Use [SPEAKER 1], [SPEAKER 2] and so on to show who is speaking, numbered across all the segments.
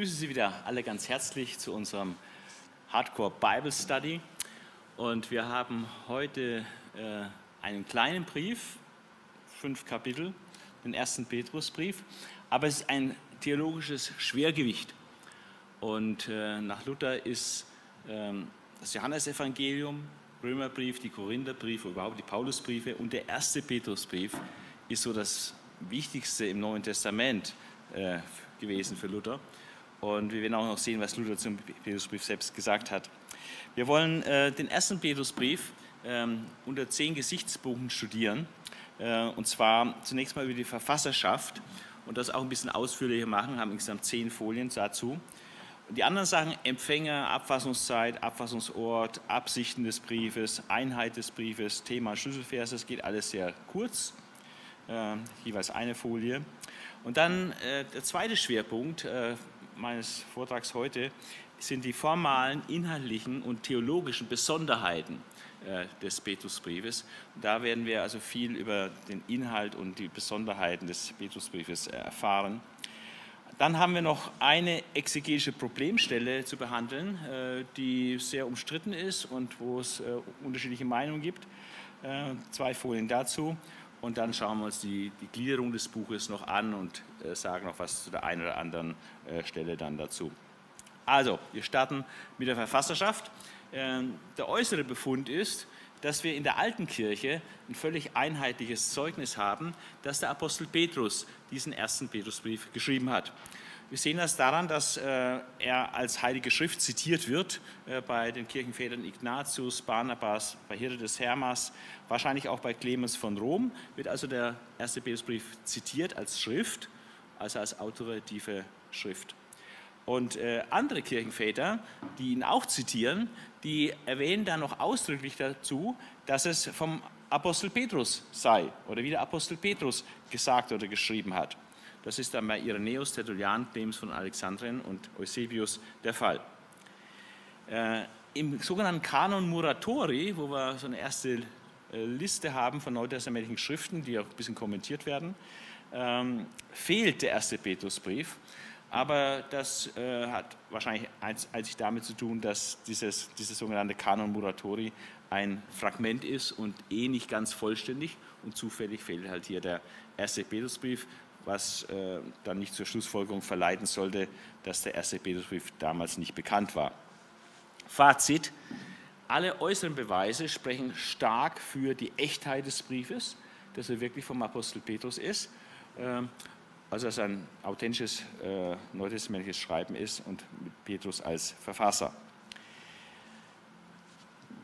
[SPEAKER 1] begrüße Sie wieder alle ganz herzlich zu unserem Hardcore Bible Study. Und wir haben heute äh, einen kleinen Brief, fünf Kapitel, den ersten Petrusbrief. Aber es ist ein theologisches Schwergewicht. Und äh, nach Luther ist äh, das Johannesevangelium, Römerbrief, die Korintherbriefe, überhaupt die Paulusbriefe und der erste Petrusbrief ist so das Wichtigste im Neuen Testament äh, gewesen für Luther. Und wir werden auch noch sehen, was Luther zum Petrusbrief selbst gesagt hat. Wir wollen äh, den ersten Petrusbrief ähm, unter zehn Gesichtspunkten studieren. Äh, und zwar zunächst mal über die Verfasserschaft und das auch ein bisschen ausführlicher machen, haben insgesamt zehn Folien dazu. Und die anderen Sachen, Empfänger, Abfassungszeit, Abfassungsort, Absichten des Briefes, Einheit des Briefes, Thema Schlüsselverse, das geht alles sehr kurz, äh, jeweils eine Folie. Und dann äh, der zweite Schwerpunkt äh, meines Vortrags heute sind die formalen, inhaltlichen und theologischen Besonderheiten äh, des Petrusbriefes. Da werden wir also viel über den Inhalt und die Besonderheiten des Petrusbriefes äh, erfahren. Dann haben wir noch eine exegetische Problemstelle zu behandeln, äh, die sehr umstritten ist und wo es unterschiedliche Meinungen gibt. Zwei Folien dazu. Und dann schauen wir uns die, die Gliederung des Buches noch an und äh, sagen noch was zu der einen oder anderen äh, Stelle dann dazu. Also, wir starten mit der Verfasserschaft. Ähm, der äußere Befund ist, dass wir in der alten Kirche ein völlig einheitliches Zeugnis haben, dass der Apostel Petrus diesen ersten Petrusbrief geschrieben hat. Wir sehen das daran, dass äh, er als Heilige Schrift zitiert wird äh, bei den Kirchenvätern Ignatius, Barnabas, bei Hirte des Hermas, wahrscheinlich auch bei Clemens von Rom, wird also der erste Petrusbrief zitiert als Schrift, also als autoritative Schrift. Und äh, andere Kirchenväter, die ihn auch zitieren, die erwähnen dann noch ausdrücklich dazu, dass es vom Apostel Petrus sei oder wie der Apostel Petrus gesagt oder geschrieben hat. Das ist dann bei Irenäus, Tertullian, Clemens von Alexandrien und Eusebius der Fall. Äh, Im sogenannten Kanon Muratori, wo wir so eine erste äh, Liste haben von neutestamentlichen Schriften, die auch ein bisschen kommentiert werden, ähm, fehlt der erste Petrusbrief. Aber das äh, hat wahrscheinlich einzig damit zu tun, dass dieses, dieses sogenannte Kanon Muratori ein Fragment ist und eh nicht ganz vollständig. Und zufällig fehlt halt hier der erste Petrusbrief was äh, dann nicht zur Schlussfolgerung verleiten sollte, dass der erste Petrusbrief damals nicht bekannt war. Fazit, alle äußeren Beweise sprechen stark für die Echtheit des Briefes, dass er wirklich vom Apostel Petrus ist, also dass ein authentisches äh, neutestamentliches Schreiben ist und mit Petrus als Verfasser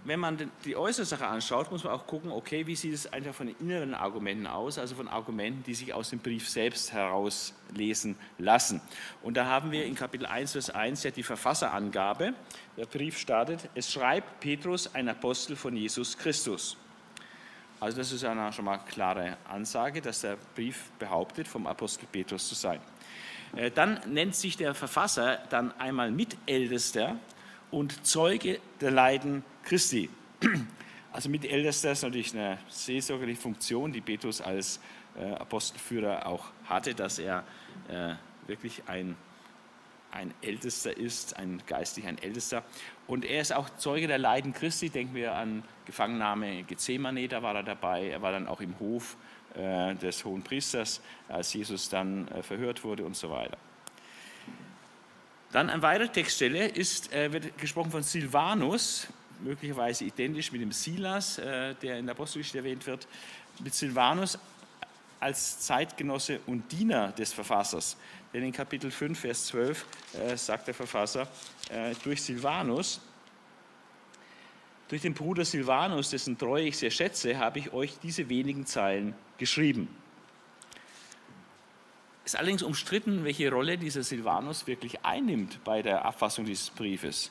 [SPEAKER 1] wenn man die äußere Sache anschaut, muss man auch gucken, okay, wie sieht es einfach von den inneren Argumenten aus, also von Argumenten, die sich aus dem Brief selbst herauslesen lassen. Und da haben wir in Kapitel 1, Vers 1 ja die Verfasserangabe. Der Brief startet, es schreibt Petrus, ein Apostel von Jesus Christus. Also das ist eine schon mal klare Ansage, dass der Brief behauptet, vom Apostel Petrus zu sein. Äh, dann nennt sich der Verfasser dann einmal Mitältester und Zeuge der Leiden Christi. Also Mitältester ist natürlich eine seelsorgerliche Funktion, die Petrus als äh, Apostelführer auch hatte, dass er äh, wirklich ein, ein Ältester ist, ein geistlich ein Ältester. Und er ist auch Zeuge der Leiden Christi. Denken wir an Gefangennahme Gethsemane, da war er dabei. Er war dann auch im Hof äh, des Hohen Priesters, als Jesus dann äh, verhört wurde und so weiter. Dann eine weitere Textstelle ist, äh, wird gesprochen von Silvanus, möglicherweise identisch mit dem Silas, äh, der in der Apostelgeschichte erwähnt wird, mit Silvanus als Zeitgenosse und Diener des Verfassers. Denn in Kapitel 5, Vers 12 äh, sagt der Verfasser, äh, durch Silvanus, durch den Bruder Silvanus, dessen Treue ich sehr schätze, habe ich euch diese wenigen Zeilen geschrieben. Es ist allerdings umstritten, welche Rolle dieser Silvanus wirklich einnimmt bei der Abfassung dieses Briefes.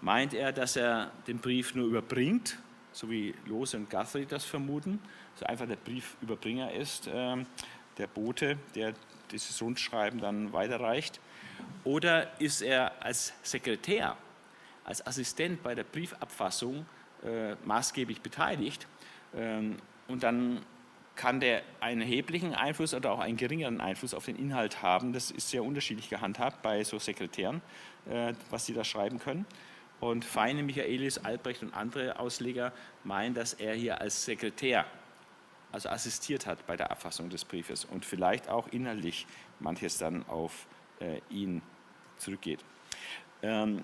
[SPEAKER 1] Meint er, dass er den Brief nur überbringt, so wie Lose und Guthrie das vermuten, dass er einfach der Briefüberbringer ist, äh, der Bote, der dieses Rundschreiben dann weiterreicht? Oder ist er als Sekretär, als Assistent bei der Briefabfassung äh, maßgeblich beteiligt? Ähm, und dann kann der einen erheblichen Einfluss oder auch einen geringeren Einfluss auf den Inhalt haben. Das ist sehr unterschiedlich gehandhabt bei so Sekretären, äh, was sie da schreiben können. Und Feine, Michaelis, Albrecht und andere Ausleger meinen, dass er hier als Sekretär, also assistiert hat bei der Abfassung des Briefes und vielleicht auch inhaltlich manches dann auf äh, ihn zurückgeht. Ähm,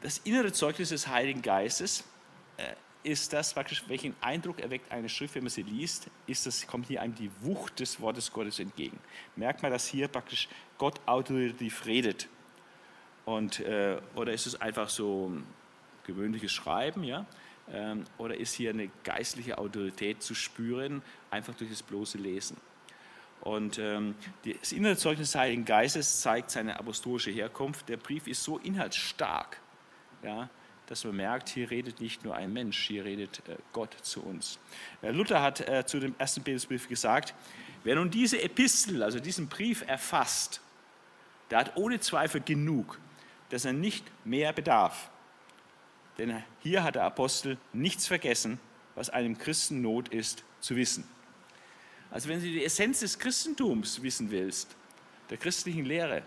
[SPEAKER 1] das innere Zeugnis des Heiligen Geistes äh, ist das praktisch, welchen Eindruck erweckt eine Schrift, wenn man sie liest, ist das, kommt hier einem die Wucht des Wortes Gottes entgegen. Merkt man, dass hier praktisch Gott autoritativ redet und, äh, oder ist es einfach so gewöhnliches Schreiben, ja? Ähm, oder ist hier eine geistliche Autorität zu spüren, einfach durch das bloße Lesen? Und ähm, das innere Zeugnis des Heiligen Geistes zeigt seine apostolische Herkunft. Der Brief ist so inhaltsstark, ja, dass man merkt, hier redet nicht nur ein Mensch, hier redet äh, Gott zu uns. Äh, Luther hat äh, zu dem ersten Petrusbrief gesagt, wer nun diese Epistel, also diesen Brief erfasst, der hat ohne Zweifel genug, dass er nicht mehr bedarf. Denn hier hat der Apostel nichts vergessen, was einem Christen Not ist zu wissen. Also wenn du die Essenz des Christentums wissen willst, der christlichen Lehre,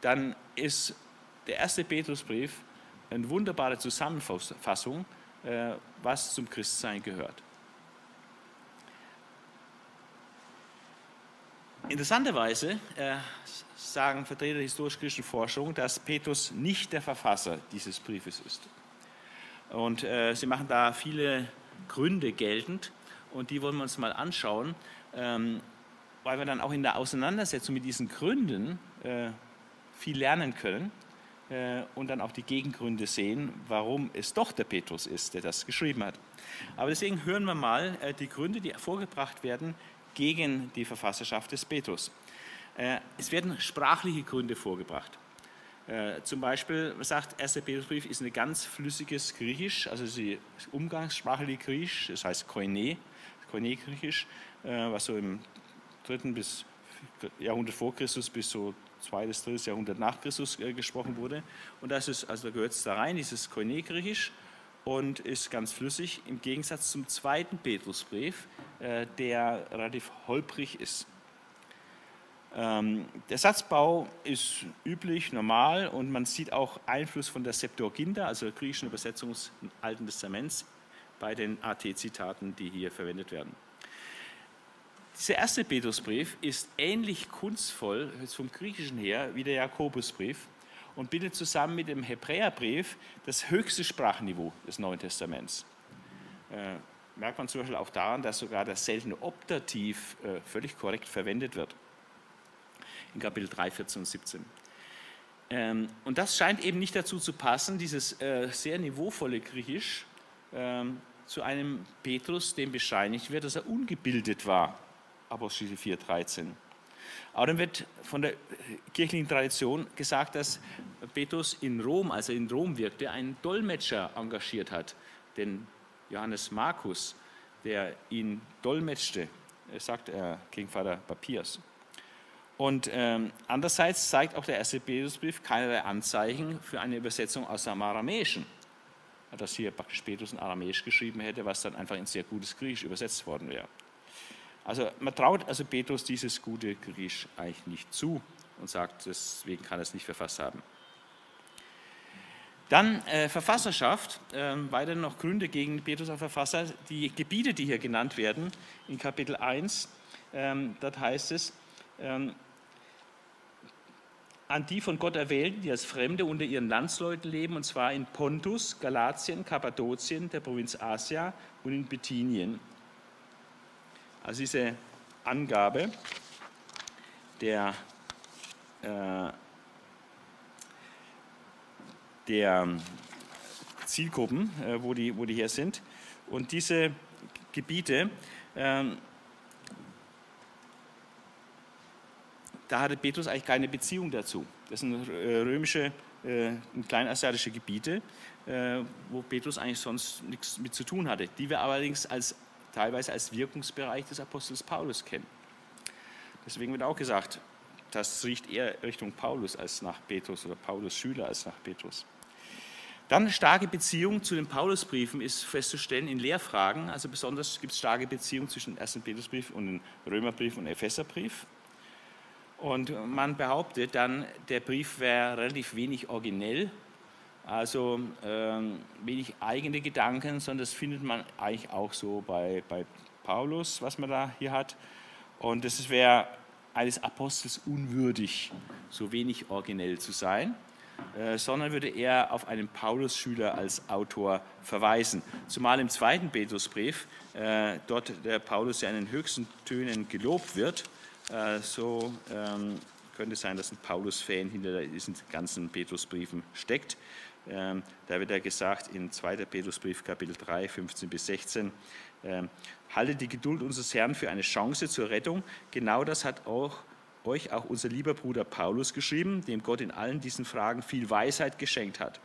[SPEAKER 1] dann ist der erste Petrusbrief eine wunderbare Zusammenfassung, äh, was zum Christsein gehört. Interessanterweise äh, sagen Vertreter der historisch-christlichen Forschung, dass Petrus nicht der Verfasser dieses Briefes ist. Und äh, sie machen da viele Gründe geltend und die wollen wir uns mal anschauen, ähm, weil wir dann auch in der Auseinandersetzung mit diesen Gründen äh, viel lernen können äh, und dann auch die Gegengründe sehen, warum es doch der Petrus ist, der das geschrieben hat. Aber deswegen hören wir mal äh, die Gründe, die vorgebracht werden gegen die Verfasserschaft des Petrus. Äh, es werden sprachliche Gründe vorgebracht. Äh, zum Beispiel sagt 1. Petrusbrief ist ein ganz flüssiges Griechisch, also sie umgangssprachliche Griechisch, das heißt Koine, Koine-Griechisch, äh, was so im dritten bis Jahrhundert vor Christus bis so zweites, drittes Jahrhundert nach Christus gesprochen wurde. Und das ist, also da gehört es da rein, dieses Koine-Griechisch und ist ganz flüssig im Gegensatz zum zweiten Petrusbrief, der relativ holprig ist. Ähm, der Satzbau ist üblich, normal und man sieht auch Einfluss von der Septuaginta, also der griechischen Übersetzung des Alten Testaments, bei den AT-Zitaten, die hier verwendet werden. Dieser erste Petrusbrief ist ähnlich kunstvoll, vom Griechischen her, wie der Jakobusbrief und bildet zusammen mit dem Hebräerbrief das höchste Sprachniveau des Neuen Testaments. Äh, merkt man zum Beispiel auch daran, dass sogar das seltene Optativ äh, völlig korrekt verwendet wird in Kapitel 3, 14 und 17. Ähm, und das scheint eben nicht dazu zu passen, dieses äh, sehr niveauvolle Griechisch ähm, zu einem Petrus, dem bescheinigt wird, dass er ungebildet war. Apostel 4, 13. Aber dann wird von der kirchlichen Tradition gesagt, dass Petrus in Rom, als er in Rom wirkte, einen Dolmetscher engagiert hat, den Johannes Markus, der ihn dolmetschte, sagt er gegen Vater Papiers. Und ähm, andererseits zeigt auch der erste Petrusbrief keinerlei Anzeichen für eine Übersetzung aus dem Aramäischen. Dass hier praktisch Petrus in Aramäisch geschrieben hätte, was dann einfach in sehr gutes Griechisch übersetzt worden wäre. Also man traut also Petrus dieses gute Griechisch eigentlich nicht zu und sagt, deswegen kann er es nicht verfasst haben. Dann äh, Verfasserschaft, äh, weiter noch Gründe gegen Petrus als Verfasser. Die Gebiete, die hier genannt werden, in Kapitel 1, ähm, dort heißt es, ähm, an die von Gott Erwählten, die als Fremde unter ihren Landsleuten leben, und zwar in Pontus, Galatien, Kappadokien, der Provinz Asia und in Bithynien. Also diese Angabe der, äh, der Zielgruppen, äh, wo, die, wo die hier sind. Und diese Gebiete äh, da hatte Petrus eigentlich keine Beziehung dazu. Das sind äh, römische, äh, kleinasiatische Gebiete, äh, wo Petrus eigentlich sonst nichts mit zu tun hatte, die wir allerdings als, teilweise als Wirkungsbereich des Apostels Paulus kennen. Deswegen wird auch gesagt, das riecht eher Richtung Paulus als nach Petrus oder Paulus Schüler als nach Petrus. Dann starke Beziehung zu den Paulusbriefen ist festzustellen in Lehrfragen. Also besonders gibt es starke Beziehungen zwischen dem 1. Petrusbrief und dem Römerbrief und dem Epheserbrief. Und man behauptet dann, der Brief wäre relativ wenig originell, also ähm, wenig eigene Gedanken, sondern das findet man eigentlich auch so bei, bei Paulus, was man da hier hat. Und das wäre eines Apostels unwürdig, so wenig originell zu sein. Äh, sondern würde er auf einen Paulus-Schüler als Autor verweisen. Zumal im zweiten Petrusbrief äh, dort der Paulus ja in den höchsten Tönen gelobt wird. Äh, so ähm, könnte es sein, dass ein Paulus-Fan hinter diesen ganzen Petrusbriefen steckt. Ähm, da wird er gesagt in 2. Petrusbrief, Kapitel 3, 15 bis 16, ähm, haltet die Geduld unseres Herrn für eine Chance zur Rettung. Genau das hat auch euch auch unser lieber Bruder Paulus geschrieben, dem Gott in allen diesen Fragen viel Weisheit geschenkt hat.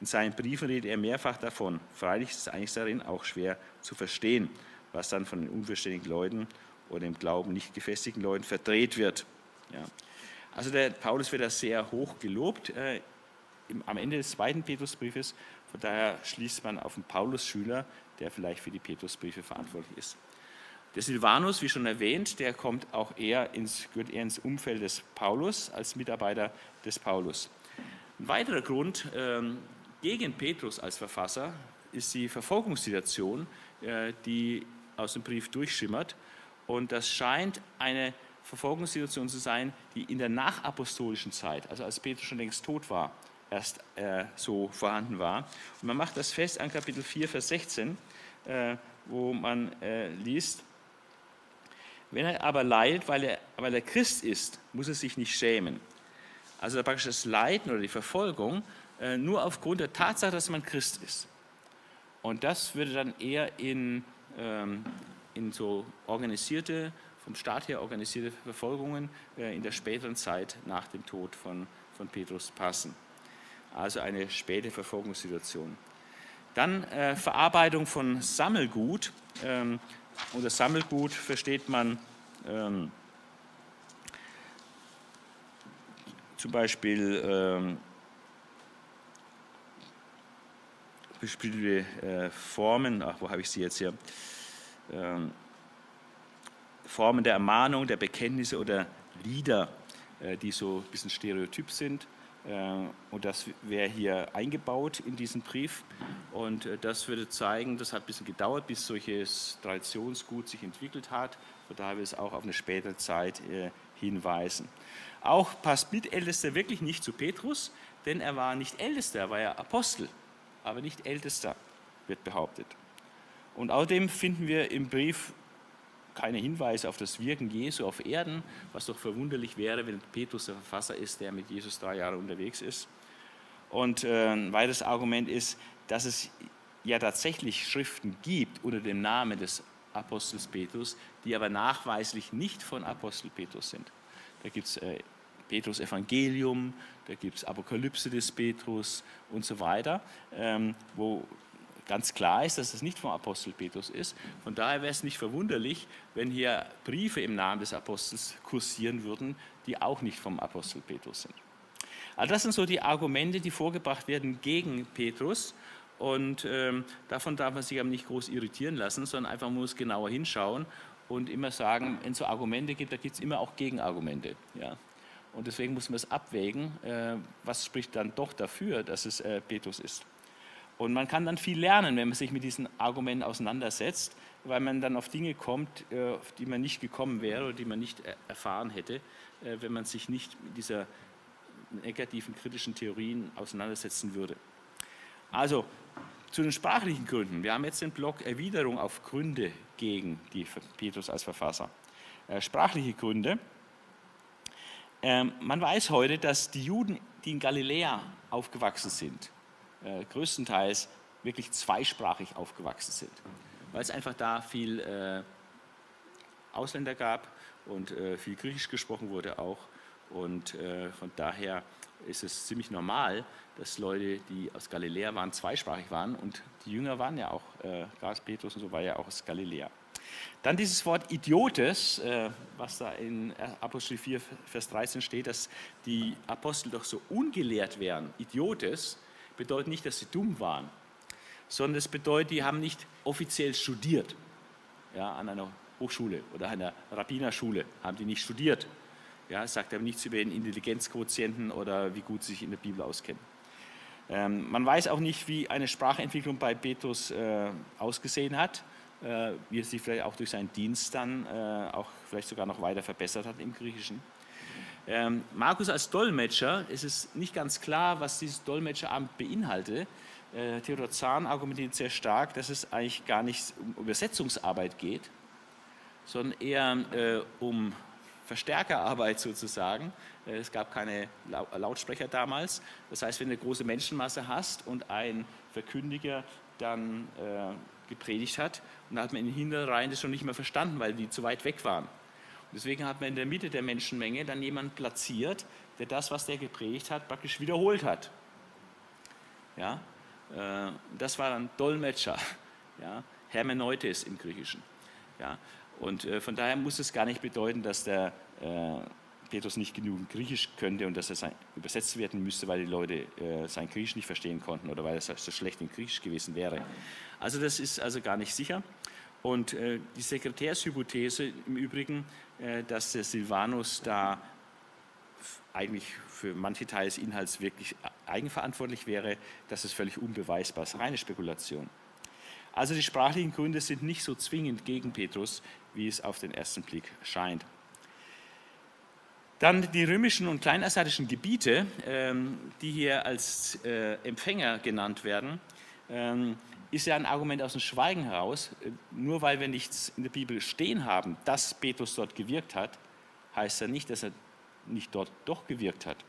[SPEAKER 1] In seinen Briefen redet er mehrfach davon. Freilich ist es eigentlich darin auch schwer zu verstehen, was dann von den unverständigen Leuten oder im Glauben nicht gefestigten Leuten verdreht wird. Ja. Also der Paulus wird da sehr hoch gelobt äh, im, am Ende des zweiten Petrusbriefes. Von daher schließt man auf den Paulus-Schüler, der vielleicht für die Petrusbriefe verantwortlich ist. Der Silvanus, wie schon erwähnt, der kommt auch eher ins, gehört eher ins Umfeld des Paulus als Mitarbeiter des Paulus. Ein weiterer Grund ähm, gegen Petrus als Verfasser ist die Verfolgungssituation, äh, die aus dem Brief durchschimmert. Und das scheint eine Verfolgungssituation zu sein, die in der nachapostolischen Zeit, also als Petrus schon längst tot war, erst äh, so vorhanden war. Und man macht das fest an Kapitel 4, Vers 16, äh, wo man äh, liest, wenn er aber leidet, weil er, weil er Christ ist, muss er sich nicht schämen. Also praktisch das Leiden oder die Verfolgung äh, nur aufgrund der Tatsache, dass man Christ ist. Und das würde dann eher in, ähm, in so organisierte, vom Staat her organisierte Verfolgungen äh, in der späteren Zeit nach dem Tod von, von Petrus passen. Also eine späte Verfolgungssituation. Dann äh, Verarbeitung von Sammelgut. Ähm, unter Sammelgut versteht man ähm, zum Beispiel ähm, bestimmte äh, Formen, ach, wo habe ich sie jetzt hier? Ähm, Formen der Ermahnung, der Bekenntnisse oder Lieder, äh, die so ein bisschen stereotyp sind. Äh, und das wäre hier eingebaut in diesen Brief. Und äh, das würde zeigen, das hat ein bisschen gedauert, bis solches Traditionsgut sich entwickelt hat. Von daher will es auch auf eine spätere Zeit hinweisen. Auch passt Mitältester wirklich nicht zu Petrus, denn er war nicht Ältester, er war ja Apostel, aber nicht Ältester, wird behauptet. Und außerdem finden wir im Brief keine Hinweise auf das Wirken Jesu auf Erden, was doch verwunderlich wäre, wenn Petrus der Verfasser ist, der mit Jesus drei Jahre unterwegs ist. Und äh, ein weiteres Argument ist, dass es ja tatsächlich Schriften gibt unter dem Namen des Apostels Petrus, die aber nachweislich nicht von Apostel Petrus sind. Da gibt es äh, Petrus Evangelium, da gibt es Apokalypse des Petrus und so weiter, ähm, wo ganz klar ist, dass es nicht vom Apostel Petrus ist. Von daher wäre es nicht verwunderlich, wenn hier Briefe im Namen des Apostels kursieren würden, die auch nicht vom Apostel Petrus sind. Also das sind so die Argumente, die vorgebracht werden gegen Petrus. Und ähm, davon darf man sich aber nicht groß irritieren lassen, sondern einfach muss genauer hinschauen und immer sagen, wenn es so Argumente gibt, da gibt es immer auch Gegenargumente. Ja. Und deswegen muss man es abwägen, äh, was spricht dann doch dafür, dass es äh, Petrus ist. Und man kann dann viel lernen, wenn man sich mit diesen Argumenten auseinandersetzt, weil man dann auf Dinge kommt, äh, auf die man nicht gekommen wäre oder die man nicht erfahren hätte, äh, wenn man sich nicht mit dieser negativen, kritischen Theorien auseinandersetzen würde. Also zu den sprachlichen Gründen. Wir haben jetzt den Block Erwiderung auf Gründe gegen die Petrus als Verfasser. Äh, sprachliche Gründe. Ähm, man weiß heute, dass die Juden, die in Galiläa aufgewachsen sind, äh, größtenteils wirklich zweisprachig aufgewachsen sind, weil es einfach da viel äh, Ausländer gab und äh, viel Griechisch gesprochen wurde auch. Und äh, von daher ist es ziemlich normal, dass Leute, die aus Galiläa waren, zweisprachig waren. Und die Jünger waren ja auch, äh, Gas Petrus und so war ja auch aus Galiläa. Dann dieses Wort Idiotes, äh, was da in Apostel 4, Vers 13 steht, dass die Apostel doch so ungelehrt wären. Idiotes, bedeutet nicht, dass sie dumm waren, sondern es bedeutet, die haben nicht offiziell studiert. Ja, an einer Hochschule oder einer Rabbinerschule haben die nicht studiert. Ja, sagt aber nichts über den Intelligenzquotienten oder wie gut sie sich in der Bibel auskennen. Ähm, man weiß auch nicht, wie eine Sprachentwicklung bei Petrus äh, ausgesehen hat, äh, wie er sich vielleicht auch durch seinen Dienst dann äh, auch vielleicht sogar noch weiter verbessert hat im Griechischen. Ähm, Markus als Dolmetscher, ist es nicht ganz klar, was dieses Dolmetscheramt beinhaltet. Äh, Theodor Zahn argumentiert sehr stark, dass es eigentlich gar nicht um Übersetzungsarbeit geht, sondern eher äh, um Verstärkerarbeit sozusagen. Äh, es gab keine Lautsprecher damals. Das heißt, wenn du eine große Menschenmasse hast und ein Verkündiger dann äh, gepredigt hat, dann hat man in den Hinterreihen das schon nicht mehr verstanden, weil die zu weit weg waren. Deswegen hat man in der Mitte der Menschenmenge dann jemanden platziert, der das, was der gepredigt hat, praktisch wiederholt hat. Ja? Äh, das war dann Dolmetscher, ja? Hermeneutes im Griechischen. Ja? Und äh, von daher muss es gar nicht bedeuten, dass der äh, Petrus nicht genügend Griechisch könnte und dass er sein, übersetzt werden müsste, weil die Leute äh, sein Griechisch nicht verstehen konnten oder weil er so schlecht in Griechisch gewesen wäre. Also das ist also gar nicht sicher. Und äh, die Sekretärshypothese im Übrigen, äh, dass der Silvanus da eigentlich für manche Teile des Inhalts wirklich eigenverantwortlich wäre, das ist völlig unbeweisbar, das ist reine Spekulation. Also die sprachlichen Gründe sind nicht so zwingend gegen Petrus, wie es auf den ersten Blick scheint. Dann die römischen und kleinasiatischen Gebiete, ähm, die hier als äh, Empfänger genannt werden, ähm, ist ja ein Argument aus dem Schweigen heraus. Nur weil wir nichts in der Bibel stehen haben, dass Petrus dort gewirkt hat, heißt ja nicht, dass er nicht dort doch gewirkt hat.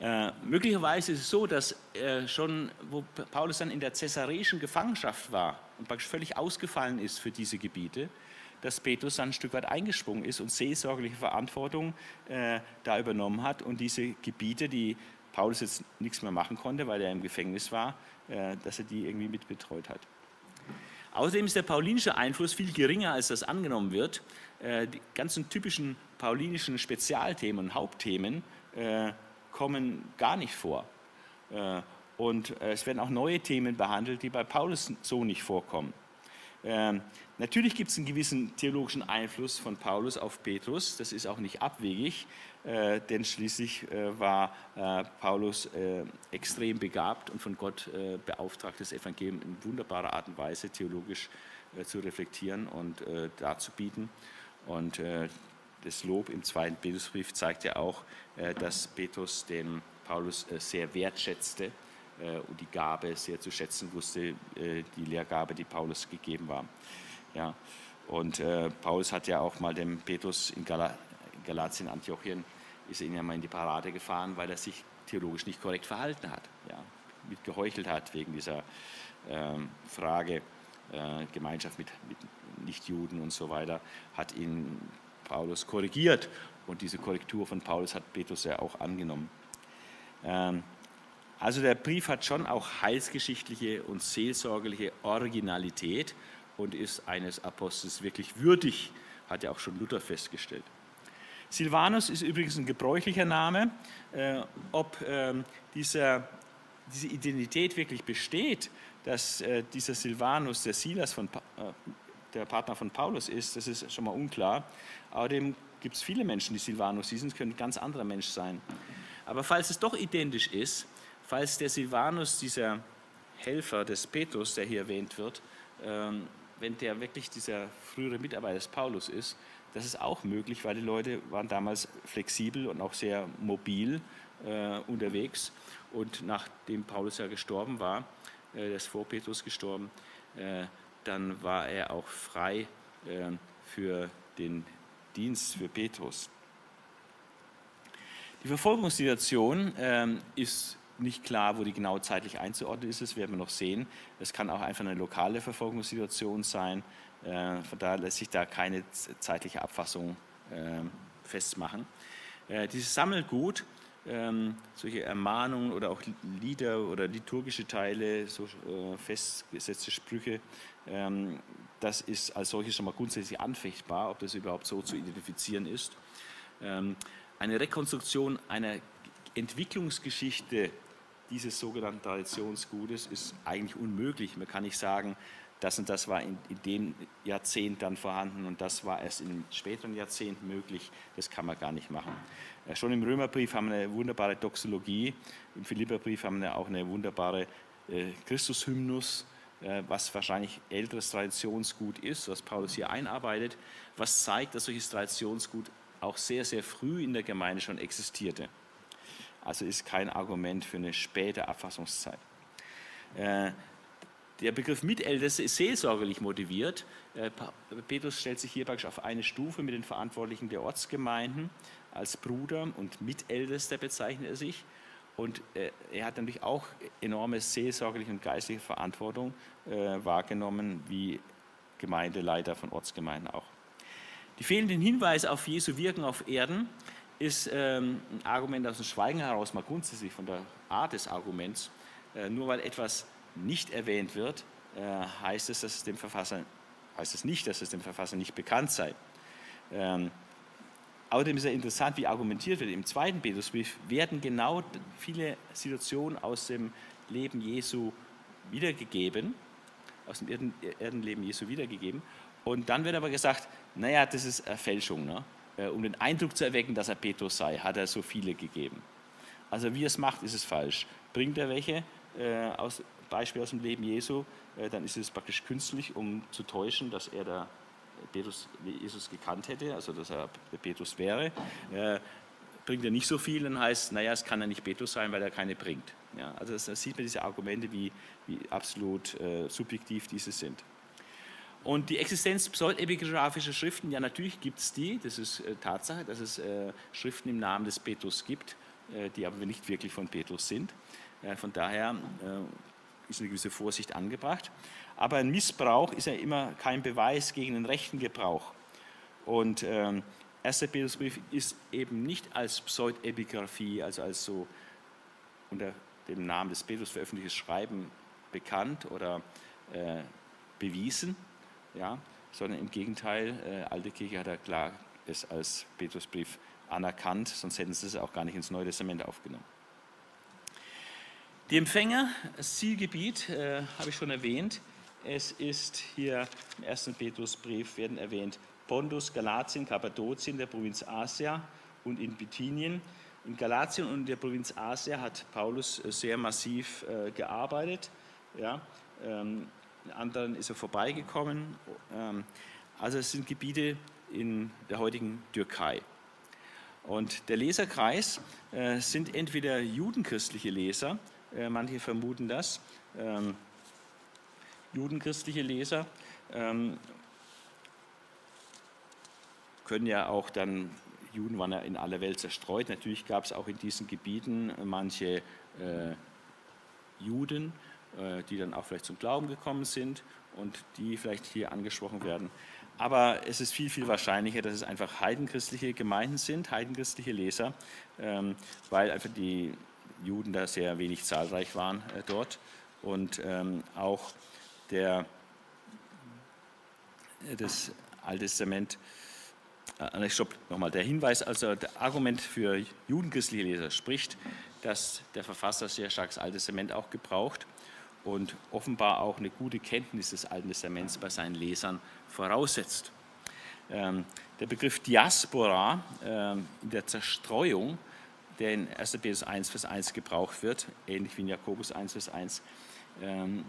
[SPEAKER 1] Äh, möglicherweise ist es so, dass äh, schon, wo Paulus dann in der cäsareischen Gefangenschaft war und praktisch völlig ausgefallen ist für diese Gebiete, dass Petrus dann ein Stück weit eingesprungen ist und seelsorgliche Verantwortung äh, da übernommen hat und diese Gebiete, die Paulus jetzt nichts mehr machen konnte, weil er im Gefängnis war, äh, dass er die irgendwie mitbetreut hat. Außerdem ist der paulinische Einfluss viel geringer, als das angenommen wird. Äh, die ganzen typischen paulinischen Spezialthemen und Hauptthemen äh, kommen gar nicht vor. Äh, und äh, es werden auch neue Themen behandelt, die bei Paulus so nicht vorkommen. Ähm, natürlich gibt es einen gewissen theologischen Einfluss von Paulus auf Petrus, das ist auch nicht abwegig, äh, denn schließlich war Paulus extrem begabt und von Gott beauftragt, das Evangelium in wunderbarer Art und Weise theologisch zu reflektieren und darzubieten. Und das Lob im zweiten Petrusbrief zeigt ja auch, äh, dass Petrus den Paulus äh, sehr wertschätzte äh, und die Gabe sehr zu schätzen wusste, die Lehrgabe, die Paulus gegeben war. Ja. Und Paulus hat ja auch mal dem Petrus in Galatien, Antiochien, ist er ihn ja mal in die Parade gefahren, weil er sich theologisch nicht korrekt verhalten hat, ja, mit geheuchelt hat wegen dieser ähm, Frage äh, Gemeinschaft mit, mit Nichtjuden und so weiter, hat ihn Paulus korrigiert. Und diese Korrektur von Paulus hat Petrus ja auch angenommen. Ähm, also der Brief hat schon auch heilsgeschichtliche und seelsorgerliche Originalität und ist eines Apostels wirklich würdig, hat ja auch schon Luther festgestellt. Silvanus ist übrigens ein gebräuchlicher Name. Äh, ob äh, dieser, diese Identität wirklich besteht, dass äh, dieser Silvanus der Silas von, äh, der Partner von Paulus ist, das ist schon mal unklar. Außerdem gibt es viele Menschen, die Silvanus hießen, es könnte ein ganz anderer Mensch sein. Aber falls es doch identisch ist, falls der Silvanus, dieser Helfer des Petrus, der hier erwähnt wird, ähm, wenn der wirklich dieser frühere Mitarbeiter des Paulus ist, das ist auch möglich, weil die Leute waren damals flexibel und auch sehr mobil äh, unterwegs. Und nachdem Paulus ja gestorben war, äh, der ist vor Petrus gestorben, äh, dann war er auch frei äh, für den Dienst für Petrus. Die Verfolgungssituation ähm, ist nicht klar, wo die genau zeitlich einzuordnen ist, das werden wir noch sehen. Es kann auch einfach eine lokale Verfolgungssituation sein. Äh, von daher lässt sich da keine zeitliche Abfassung äh, festmachen. Äh, dieses Sammelgut, ähm, solche Ermahnungen oder auch Lieder oder liturgische Teile, so äh, festgesetzte Sprüche, ähm, das ist als solches schon mal grundsätzlich anfechtbar, ob das überhaupt so zu identifizieren ist. Ähm, eine Rekonstruktion einer Entwicklungsgeschichte, dieses sogenannten Traditionsgutes ist eigentlich unmöglich. Man kann nicht sagen, das und das war in, in, dem Jahrzehnt dann vorhanden und das war erst in späteren Jahrzehnten möglich. Das kann man gar nicht machen. Äh, schon im Römerbrief haben wir eine wunderbare Doxologie, im Philipperbrief haben wir auch eine wunderbare äh, Christushymnus, äh, was wahrscheinlich älteres Traditionsgut ist, was Paulus hier einarbeitet, was zeigt, dass solches Traditionsgut auch sehr, sehr früh in der Gemeinde schon existierte. Also ist kein Argument für eine späte Abfassungszeit. Äh, der Begriff Mitälteste ist seelsorgerlich motiviert. Äh, Petrus stellt sich hier praktisch auf eine Stufe mit den Verantwortlichen der Ortsgemeinden. Als Bruder und Mitältester bezeichnet er sich. Und äh, er hat natürlich auch enorme seelsorgerliche und geistliche Verantwortung wahrgenommen, wie Gemeindeleiter von Ortsgemeinden auch. Die fehlenden Hinweise auf Jesu Wirken auf Erden ist ähm, ein Argument aus dem Schweigen heraus, mal grundsätzlich von der Art des Arguments. nur weil etwas nicht erwähnt wird, äh, heißt es, dass es dem Verfasser, heißt es nicht, dass es dem Verfasser nicht bekannt sei. Ähm, außerdem ist ja interessant, wie argumentiert wird. Im zweiten Petrusbrief werden genau viele Situationen aus dem Leben Jesu wiedergegeben, aus dem Erden, Erdenleben Jesu wiedergegeben. Und dann wird aber gesagt, naja, das ist Erfälschung. Ne? Äh, um den Eindruck zu erwecken, dass er Petrus sei, hat er so viele gegeben. Also wie er es macht, ist es falsch. Bringt er welche äh, aus, Beispiel aus dem Leben Jesu, äh, dann ist es praktisch künstlich, um zu täuschen, dass er da Petrus, Jesus gekannt hätte, also dass er Petrus wäre. Äh, bringt er nicht so viel, dann heißt, naja, es kann ja nicht Petrus sein, weil er keine bringt. Ja, also da sieht man diese Argumente, wie, wie absolut äh, subjektiv diese sind. Und die Existenz pseudepigraphischer Schriften, ja natürlich gibt es die, das ist äh, Tatsache, dass es äh, Schriften im Namen des Petrus gibt, äh, die aber nicht wirklich von Petrus sind. von daher ist eine gewisse Vorsicht angebracht. Aber ein Missbrauch ist ja immer kein Beweis gegen den rechten Gebrauch. Und ähm, 1. Petrusbrief ist eben nicht als Pseudepigraphie, also als so unter dem Namen des Petrus veröffentlichtes Schreiben bekannt oder äh, bewiesen, ja, sondern im Gegenteil, äh, Alte Kirche hat ja klar es als Petrusbrief anerkannt, sonst hätten sie es auch gar nicht ins Neue Testament aufgenommen. Die Empfänger, das Zielgebiet, äh, habe ich schon erwähnt. Es ist hier im ersten Petrusbrief werden erwähnt Pontus, Galatien, Kappadokien, der Provinz Asia und in Bithynien. In Galatien und der Provinz Asia hat Paulus äh, sehr massiv äh, gearbeitet. Ja, ähm, in anderen ist er vorbeigekommen. Ähm, also es sind Gebiete in der heutigen Türkei. Und der Leserkreis äh, sind entweder judenchristliche Leser, äh, manche vermuten das. Ähm, judenchristliche Leser ähm, können ja auch dann, Juden waren ja in aller Welt zerstreut, natürlich gab es auch in diesen Gebieten manche äh, Juden, die dann auch vielleicht zum Glauben gekommen sind und die vielleicht hier angesprochen werden. Aber es ist viel, viel wahrscheinlicher, dass es einfach heidenchristliche Gemeinden sind, heidenchristliche Leser, ähm, weil einfach die Juden da sehr wenig zahlreich waren äh, dort. Und ähm, auch der, äh, das Alte Testament, äh, stopp, nochmal, der Hinweis, also das Argument für judenchristliche Leser spricht, dass der Verfasser sehr stark das Alte Testament auch gebraucht und offenbar auch eine gute Kenntnis des Alten Testaments bei seinen Lesern voraussetzt. Ähm, der Begriff Diaspora ähm, in der Zerstreuung der in 1. Petrus 1, Vers 1 gebraucht wird, ähnlich wie in Jakobus 1, Vers 1, ähm,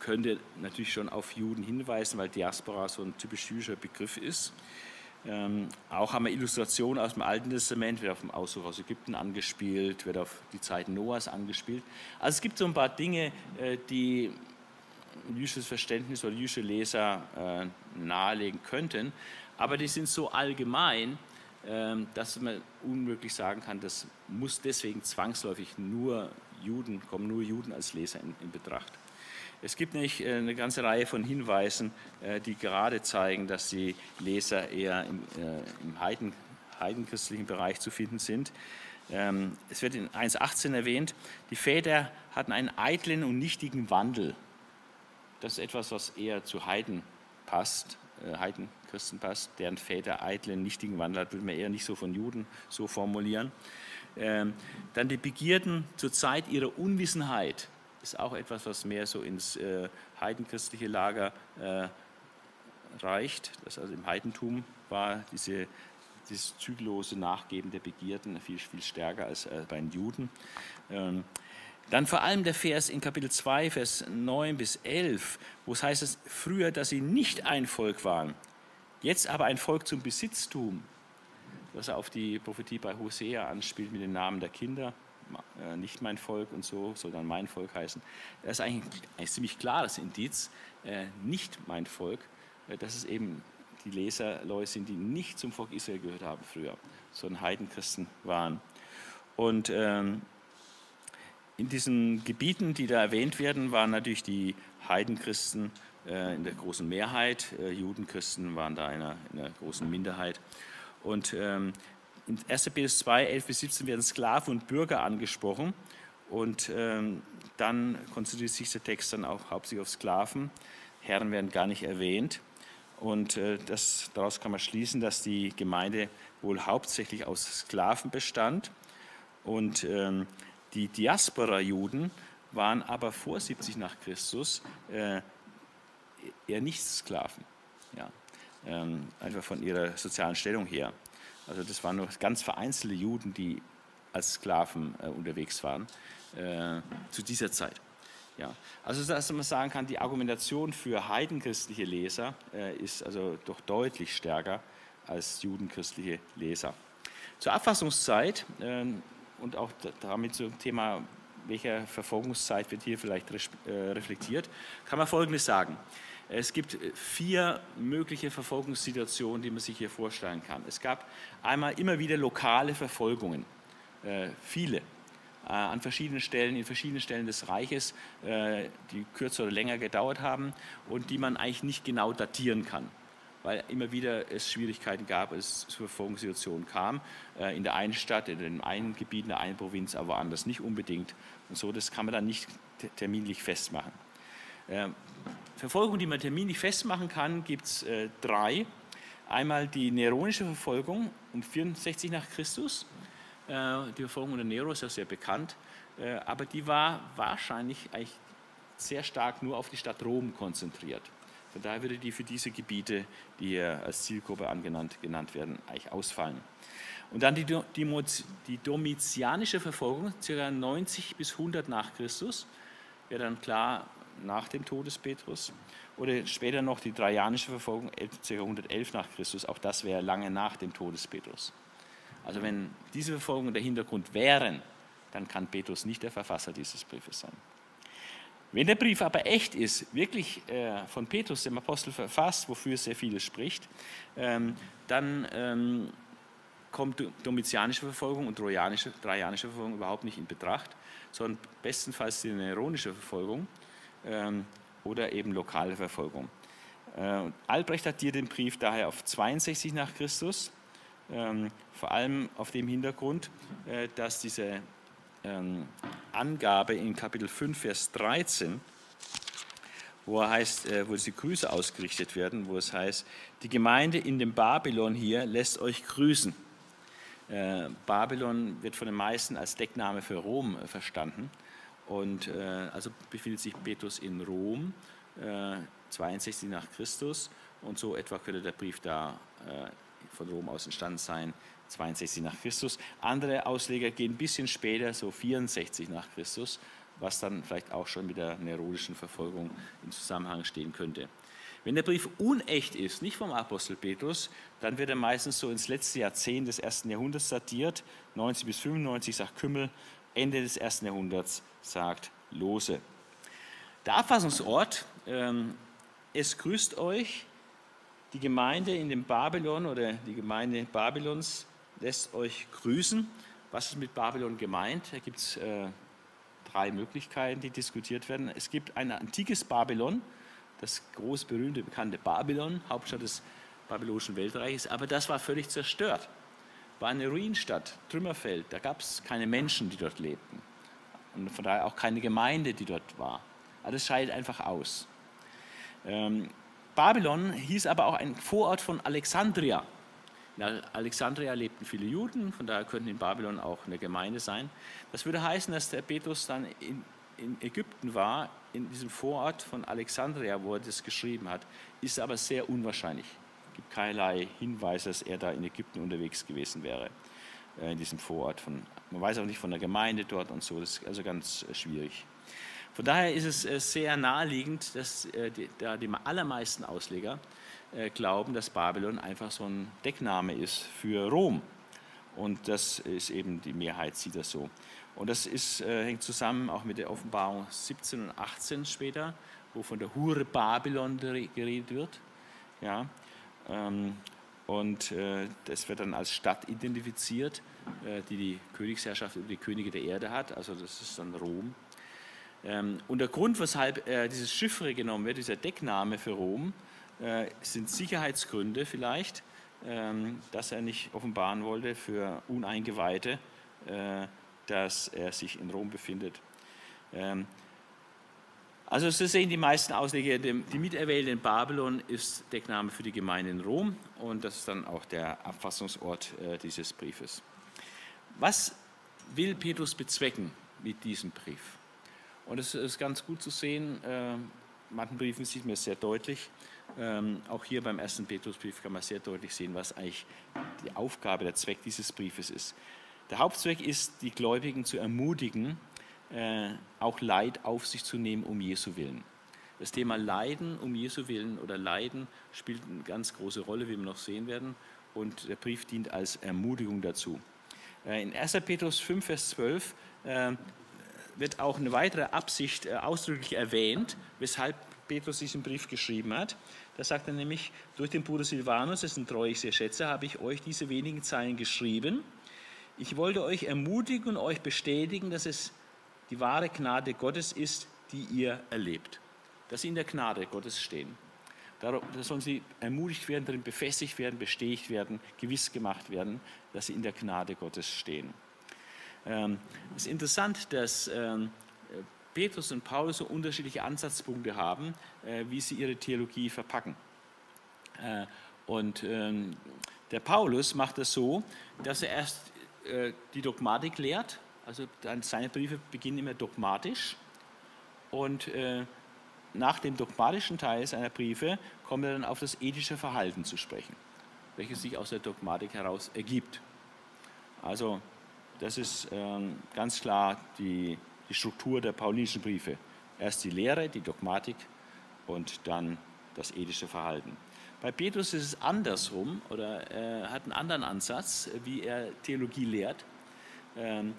[SPEAKER 1] könnte natürlich schon auf Juden hinweisen, weil Diaspora so ein typisch jüdischer Begriff ist. Ähm, auch haben wir Illustrationen aus dem Alten Testament, wird auf den Auszug aus Ägypten angespielt, wird auf die Zeit Noahs angespielt. Also es gibt so ein paar Dinge, äh, die jüdisches Verständnis oder jüdische Leser äh, nahelegen könnten, aber die sind so allgemein, ähm, dass man unmöglich sagen kann, das muss deswegen zwangsläufig nur Juden, kommen nur Juden als Leser in, in Betracht. Es gibt nämlich äh, eine ganze Reihe von Hinweisen, äh, die gerade zeigen, dass die Leser eher im, äh, im Heiden, heidenchristlichen Bereich zu finden sind. Ähm, es wird in 1.18 erwähnt, die Väter hatten einen eitlen und nichtigen Wandel. Das ist etwas, was eher zu Heiden passt, Heiden, Christen passt, deren Väter eitlen, nichtigen Wandel hat, würde man eher nicht so von Juden so formulieren. Ähm, dann die Begierden zur Zeit ihrer Unwissenheit ist auch etwas, was mehr so ins äh, heidenchristliche Lager äh, reicht. Das also im Heidentum war diese, dieses zügellose Nachgeben der Begierden viel, viel stärker als äh, bei den Juden. Ähm, dann vor allem der Vers in Kapitel 2, Vers 9 bis 11, wo es heißt, dass früher, dass sie nicht ein Volk waren, jetzt aber ein Volk zum Besitztum, was auf die Prophetie bei Hosea anspielt mit den Namen der Kinder, äh, nicht mein Volk und so, sondern mein Volk heißen. Das ist eigentlich ein ziemlich klares Indiz, äh, nicht mein Volk, äh, dass es eben die Leserleute sind, die nicht zum Volk Israel gehört haben früher, sondern Heidenchristen waren. Und ähm, in diesen Gebieten, die da erwähnt werden, waren natürlich die Heidenchristen äh, in der großen Mehrheit, Judenchristen waren da in einer, in einer großen Minderheit. Und ähm, in 1. Petrus 2, 11 bis 17 werden Sklaven und Bürger angesprochen. Und ähm, dann konzentriert sich der Text dann auch hauptsächlich auf Sklaven. Herren werden gar nicht erwähnt. Und äh, das, daraus kann man schließen, dass die Gemeinde wohl hauptsächlich aus Sklaven bestand. Und ähm, die Diaspora-Juden waren aber vor 70 nach Christus äh, eher nicht Sklaven. Ja. Ähm, einfach von ihrer sozialen Stellung her. Also das waren nur ganz vereinzelte Juden, die als Sklaven äh, unterwegs waren äh, zu dieser Zeit. Ja, also dass man sagen kann, die Argumentation für heidenchristliche Leser äh, ist also doch deutlich stärker als judenchristliche Leser. Zur Abfassungszeit äh, und auch damit zum Thema, welcher Verfolgungszeit wird hier vielleicht äh, reflektiert, kann man Folgendes sagen. Es gibt äh, vier mögliche Verfolgungssituationen, die man sich hier vorstellen kann. Es gab einmal immer wieder lokale Verfolgungen, äh, viele, äh, an verschiedenen Stellen, in verschiedenen Stellen des Reiches, die kürzer oder länger gedauert haben und die man eigentlich nicht genau datieren kann weil immer wieder es Schwierigkeiten gab, es zu Verfolgungssituationen kam, in der einen Stadt, in dem einen Gebiet, in der einen Provinz, aber anders nicht unbedingt. Und so, das kann man dann nicht terminlich festmachen. Verfolgung, die man terminlich festmachen kann, gibt es äh, drei. Einmal die neronische Verfolgung um 64 nach Christus. Äh, die Verfolgung unter Nero ist ja sehr bekannt, äh, aber die war wahrscheinlich eigentlich sehr stark nur auf die Stadt Rom konzentriert. Von daher würde die für diese Gebiete, die hier als Zielgruppe angenannt genannt werden, eigentlich ausfallen. Und dann die, die, die domitianische Verfolgung, ca. 90 bis 100 nach Christus, wäre dann klar nach dem Tod des Petrus. Oder später noch die Trajanische Verfolgung, ca. 111 nach Christus. Auch das wäre lange nach dem Tod des Petrus. Also wenn diese Verfolgungen der Hintergrund wären, dann kann Petrus nicht der Verfasser dieses Briefes sein. Wenn der Brief aber echt ist, wirklich äh, von Petrus, dem Apostel, verfasst, wofür sehr vieles spricht, ähm, dann ähm, kommt domitianische Verfolgung und trojanische, trajanische Verfolgung überhaupt nicht in Betracht, sondern bestenfalls die neronische Verfolgung oder eben lokale Verfolgung. Äh, Albrecht datiert den Brief daher auf 62 nach Christus, ähm, vor allem auf dem Hintergrund, äh, dass diese ähm, Angabe in Kapitel 5, Vers 13, wo, er heißt, äh, wo die Grüße ausgerichtet werden, wo es heißt, die Gemeinde in dem Babylon hier lässt euch grüßen. Babylon wird von den meisten als Deckname für Rom verstanden. Und äh, also befindet sich Petrus in Rom, äh, 62 nach Christus. Und so etwa könnte der Brief da äh, von Rom aus entstanden sein, 62 nach Christus. Andere Ausleger gehen ein bisschen später, so 64 nach Christus, was dann vielleicht auch schon mit der neurologischen Verfolgung in Zusammenhang stehen könnte. Wenn der Brief unecht ist, nicht vom Apostel Petrus, dann wird er meistens so ins letzte Jahrzehnt des ersten Jahrhunderts datiert, 90 bis 95, sagt Kümmel, Ende des ersten Jahrhunderts sagt Lose. Der Abfassungsort, ähm, es grüßt euch, die Gemeinde in dem Babylon oder die Gemeinde Babylons lässt euch grüßen. Was ist mit Babylon gemeint? Da gibt es äh, drei Möglichkeiten, die diskutiert werden. Es gibt ein antikes Babylon, das groß berühmte, bekannte Babylon, Hauptstadt des babylonischen Weltreiches, aber das war völlig zerstört war eine Ruinstadt, Trümmerfeld. Da gab es keine Menschen, die dort lebten. Und von daher auch keine Gemeinde, die dort war. Alles scheidet einfach aus. Ähm, Babylon hieß aber auch ein Vorort von Alexandria. In Alexandria lebten viele Juden, von daher könnten in Babylon auch eine Gemeinde sein. Das würde heißen, dass der Petrus dann in, in Ägypten war, in diesem Vorort von Alexandria, wo er das geschrieben hat, ist aber sehr unwahrscheinlich. Es gibt keinerlei Hinweise, dass er da in Ägypten unterwegs gewesen wäre, äh, in diesem Vorort. Von, man weiß auch nicht von der Gemeinde dort und so, das ist also ganz äh, schwierig. Von daher ist es äh, sehr naheliegend, dass da die allermeisten Ausleger glauben, dass Babylon einfach so ein Deckname ist für Rom. Und das ist eben, die Mehrheit sieht das so. Und das ist, äh, hängt zusammen auch mit der Offenbarung 17 und 18 später, wo von der Hure Babylon geredet wird. Ja, ähm, und äh, das wird dann als Stadt identifiziert, äh, die die Königsherrschaft über die Könige der Erde hat. Also das ist dann Rom. Ähm, und der Grund, weshalb äh, dieses Chiffre genommen wird, dieser Deckname für Rom, äh, sind Sicherheitsgründe vielleicht, ähm, dass er nicht offenbaren wollte für Uneingeweihte äh, dass er sich in Rom befindet. Ähm, also so sehen die meisten Ausleger, die Miterwählte in Babylon ist Deckname für die Gemeinde in Rom und das ist dann auch der Abfassungsort äh, dieses Briefes. Was will Petrus bezwecken mit diesem Brief? Und es ist ganz gut zu sehen, äh, manchen Briefen sieht man es sehr deutlich, ähm, auch hier beim ersten Petrusbrief kann man sehr deutlich sehen, was eigentlich die Aufgabe, der Zweck dieses Briefes ist. Der Hauptzweck ist, die Gläubigen zu ermutigen, äh, auch Leid auf sich zu nehmen um Jesu Willen. Das Thema Leiden um Jesu Willen oder Leiden spielt eine ganz große Rolle, wie wir noch sehen werden. Und der Brief dient als Ermutigung dazu. Äh, in 1. Petrus 5, Vers 12 äh, wird auch eine weitere Absicht ausdrücklich erwähnt, weshalb Petrus diesen Brief geschrieben hat. Da sagt er nämlich, durch den Bruder Silvanus, dessen Treue ich sehr schätze, habe ich euch diese wenigen Zeilen geschrieben, ich wollte euch ermutigen und euch bestätigen, dass es die wahre Gnade Gottes ist, die ihr erlebt. Dass sie in der Gnade Gottes stehen. Da sollen sie ermutigt werden, darin befestigt werden, bestätigt werden, gewiss gemacht werden, dass sie in der Gnade Gottes stehen. Ähm, es ist interessant, dass ähm, Petrus und Paulus so unterschiedliche Ansatzpunkte haben, äh, wie sie ihre Theologie verpacken. Äh, und ähm, der Paulus macht das so, dass er erst äh, die Dogmatik lehrt. Also seine Briefe beginnen immer dogmatisch. Und äh, nach dem dogmatischen Teil seiner Briefe kommt er dann auf das ethische Verhalten zu sprechen, welches sich aus der Dogmatik heraus ergibt. Also das ist ähm, ganz klar die, die Struktur der paulinischen Briefe. Erst die Lehre, die Dogmatik und dann das ethische Verhalten. Bei Petrus ist es andersrum oder er hat einen anderen Ansatz, wie er Theologie lehrt. Ähm,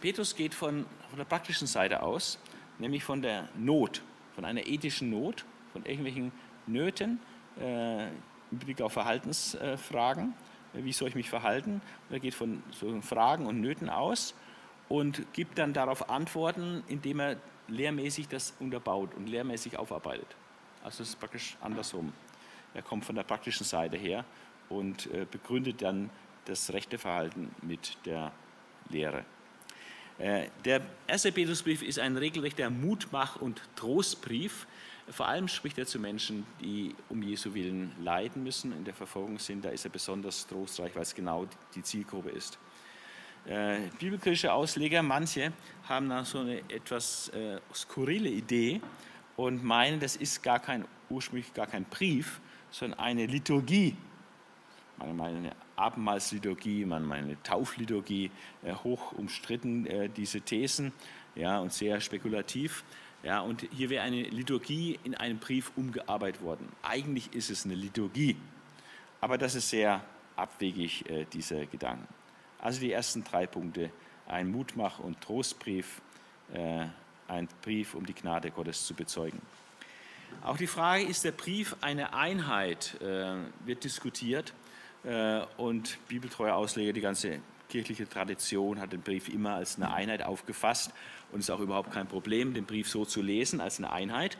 [SPEAKER 1] Petrus geht von, von der praktischen Seite aus, nämlich von der Not, von einer ethischen Not, von irgendwelchen Nöten äh, im Blick auf Verhaltensfragen. Äh, wie soll ich mich verhalten? Und er geht von so Fragen und Nöten aus und gibt dann darauf Antworten, indem er lehrmäßig das unterbaut und lehrmäßig aufarbeitet. Also es ist praktisch andersrum. Er kommt von der praktischen Seite her und äh, begründet dann das rechte Verhalten mit der Lehre. Äh, der erste Petrusbrief ist ein regelrechter Mutmach- und Trostbrief. Vor allem spricht er zu Menschen, die um Jesu Willen leiden müssen, in der Verfolgung sind. Da ist er besonders trostreich, weil es genau die Zielgruppe ist. Äh, bibelkritische Ausleger, manche, haben da so eine etwas äh, skurrile Idee und meinen, das ist gar kein, ursprünglich gar kein Brief, sondern eine Liturgie. Man meint eine Abendmahlsliturgie, man meint eine Taufliturgie, äh, hoch umstritten, äh, diese Thesen, ja, und sehr spekulativ. Ja, und hier wäre eine Liturgie in einem Brief umgearbeitet worden. Eigentlich ist es eine Liturgie, aber das ist sehr abwegig, äh, dieser Gedanken. Also die ersten drei Punkte, ein Mutmach- und Trostbrief, ein Brief, um die Gnade Gottes zu bezeugen. Auch die Frage, ist der Brief eine Einheit, wird diskutiert. Äh, und bibeltreue Ausleger, die ganze kirchliche Tradition hat den Brief immer als eine Einheit aufgefasst. Und es ist auch überhaupt kein Problem, den Brief so zu lesen, als eine Einheit.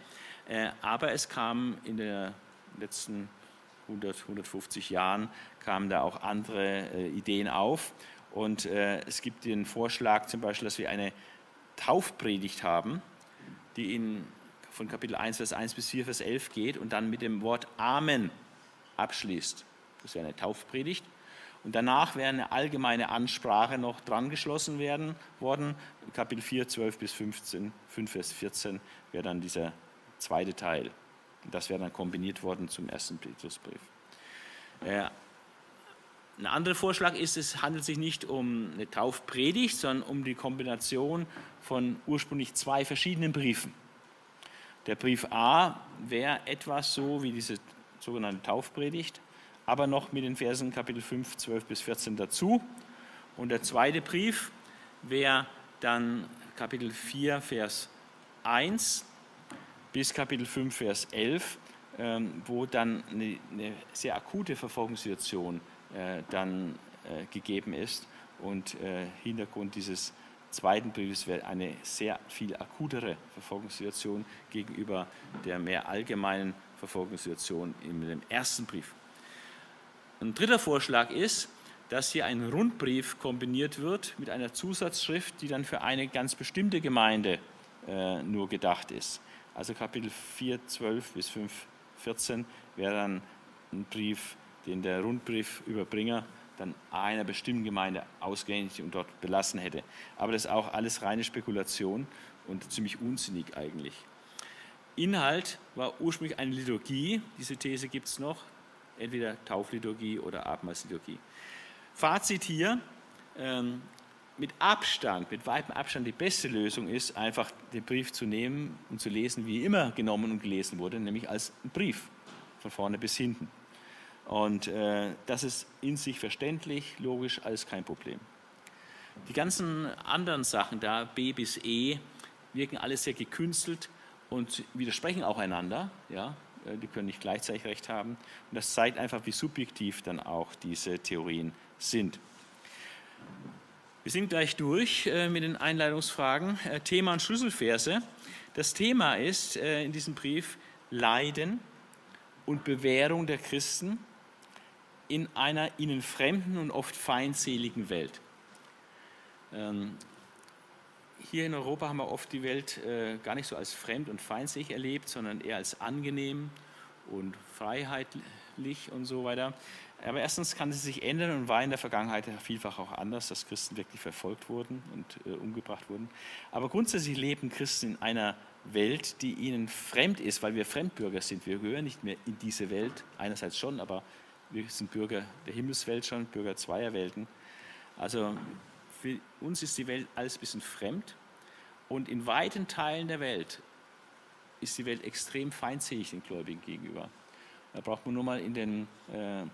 [SPEAKER 1] Äh, aber es kam in den letzten 100, 150 Jahren, kamen da auch andere äh, Ideen auf. Und es gibt den Vorschlag zum Beispiel, dass wir eine Taufpredigt haben, die in von Kapitel 1, Vers 1 bis 4, Vers 11 geht und dann mit dem Wort Amen abschließt. Das wäre eine Taufpredigt. Und danach wäre eine allgemeine Ansprache noch dran geschlossen werden worden. Kapitel 4, 12 bis 15, 5 Vers 14 wäre dann dieser zweite Teil. Das wäre dann kombiniert worden zum ersten Petrusbrief. Äh, ein anderer Vorschlag ist, es handelt sich nicht um eine Taufpredigt, sondern um die Kombination von ursprünglich zwei verschiedenen Briefen. Der Brief A wäre etwas so wie diese sogenannte Taufpredigt, aber noch mit den Versen Kapitel 5, 12 bis 14 dazu. Und der zweite Brief wäre dann Kapitel 4, Vers 1 bis Kapitel 5, Vers 11, ähm, wo dann eine, sehr akute Verfolgungssituation äh, dann äh, gegeben ist. Und äh, Hintergrund dieses zweiten Briefes wäre eine sehr viel akutere Verfolgungssituation gegenüber der mehr allgemeinen Verfolgungssituation in dem ersten Brief. Ein dritter Vorschlag ist, dass hier ein Rundbrief kombiniert wird mit einer Zusatzschrift, die dann für eine ganz bestimmte Gemeinde äh, nur gedacht ist. Also Kapitel 4, 12 bis 5, 14 wäre dann ein Brief, den der Rundbriefüberbringer dann einer bestimmten Gemeinde ausgehändigt und dort belassen hätte. Aber das ist auch alles reine Spekulation und ziemlich unsinnig eigentlich. Inhalt war ursprünglich eine Liturgie, diese These gibt es noch, entweder Taufliturgie oder Abendmahlsliturgie. Fazit hier, ähm, mit Abstand, mit weitem Abstand die beste Lösung ist, einfach den Brief zu nehmen und zu lesen, wie immer genommen und gelesen wurde, nämlich als Brief, von vorne bis hinten. Und äh, das ist in sich verständlich, logisch, alles kein Problem. Die ganzen anderen Sachen da, B bis E, wirken alles sehr gekünstelt und widersprechen auch einander. Ja? Äh, die können nicht gleichzeitig recht haben. Und das zeigt einfach, wie subjektiv dann auch diese Theorien sind. Wir sind gleich durch äh, mit den Einleitungsfragen. Äh, Thema und Schlüsselverse. Das Thema ist in diesem Brief Leiden und Bewährung der Christen in einer ihnen fremden und oft feindseligen Welt. Hier in Europa haben wir oft die Welt äh, gar nicht so als fremd und feindselig erlebt, sondern eher als angenehm und freiheitlich und so weiter. Aber erstens kann sie sich ändern und war in der Vergangenheit vielfach auch anders, dass Christen wirklich verfolgt wurden und äh, umgebracht wurden. Aber grundsätzlich leben Christen in einer Welt, die ihnen fremd ist, weil wir Fremdbürger sind. Wir gehören nicht mehr in diese Welt, einerseits schon, aber wir sind Bürger der Himmelswelt schon, Bürger zweier Welten. Also für uns ist die Welt alles ein bisschen fremd und in weiten Teilen der Welt ist die Welt extrem feindselig den Gläubigen gegenüber. Da braucht man nur mal in den äh,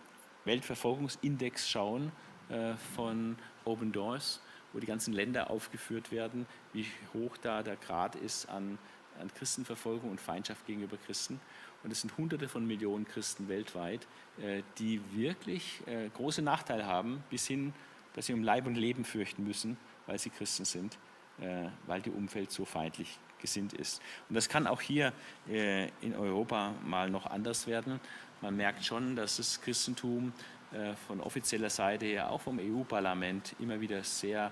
[SPEAKER 1] Weltverfolgungsindex schauen äh, von Open Doors, wo die ganzen Länder aufgeführt werden, wie hoch da der Grad ist an, an Christenverfolgung und Feindschaft gegenüber Christen. Und es sind Hunderte von Millionen Christen weltweit, äh, die wirklich äh, große Nachteile haben, bis hin dass sie um Leib und Leben fürchten müssen, weil sie Christen sind, äh, weil die Umwelt so feindlich gesinnt ist. Und das kann auch hier äh, in Europa mal noch anders werden. Man merkt schon, dass das Christentum äh, von offizieller Seite her, auch vom EU-Parlament, immer wieder sehr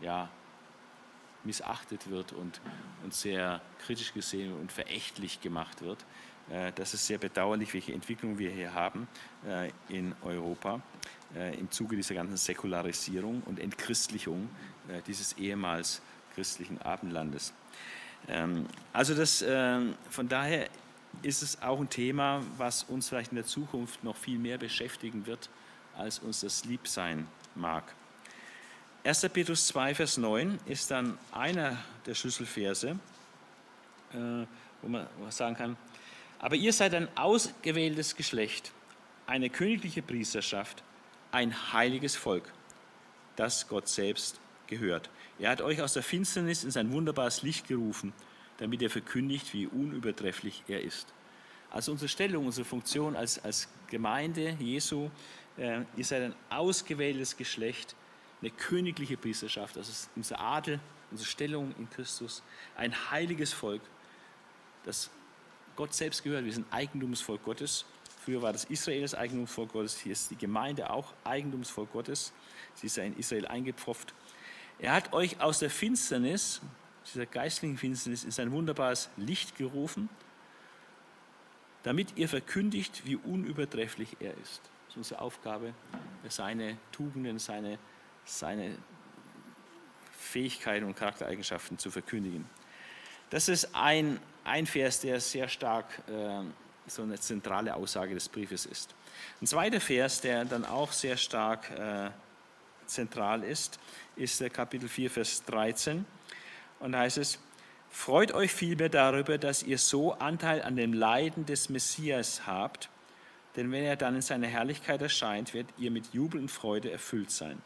[SPEAKER 1] ja, missachtet wird und, und sehr kritisch gesehen und verächtlich gemacht wird. Äh, das ist sehr bedauerlich, welche Entwicklung wir hier haben äh, in Europa äh, im Zuge dieser ganzen Säkularisierung und Entchristlichung dieses ehemals christlichen Abendlandes. Ähm, also das, von daher ist es auch ein Thema, was uns vielleicht in der Zukunft noch viel mehr beschäftigen wird, als uns das lieb sein mag. 1. Petrus 2, Vers 9 ist dann einer der Schlüsselverse, wo man sagen kann, aber ihr seid ein ausgewähltes Geschlecht, eine königliche Priesterschaft, ein heiliges Volk, das Gott selbst gehört. Er hat euch aus der Finsternis in sein wunderbares Licht gerufen, damit er verkündigt, wie unübertrefflich er ist. Also unsere Stellung, unsere Funktion als, als Gemeinde Jesu, äh, ihr seid ein ausgewähltes Geschlecht, eine königliche Priesterschaft, das ist unser Adel, unsere Stellung in Christus, ein heiliges Volk, das Gott selbst gehört. Wir sind Eigentumsvolk Gottes. Früher war das Israel das Eigentumsvolk Gottes. Hier ist die Gemeinde auch Eigentumsvolk Gottes. Sie ist ja in Israel eingepfropft. Er hat euch aus der Finsternis, dieser geistlichen Finsternis, in sein wunderbares Licht gerufen, damit ihr verkündigt, wie unübertrefflich er ist. Das ist unsere Aufgabe, seine Tugenden, seine, seine Fähigkeiten und Charaktereigenschaften zu verkündigen. Das ist ein, ein Vers, der sehr stark äh, so eine zentrale Aussage des Briefes ist. Ein zweiter Vers, der dann auch sehr stark äh, zentral ist, ist der Kapitel 4, Vers 13. Und da heißt es, freut euch vielmehr darüber, dass ihr so Anteil an dem Leiden des Messias habt, denn wenn er dann in seiner Herrlichkeit erscheint, werdet ihr mit Jubel und Freude erfüllt sein.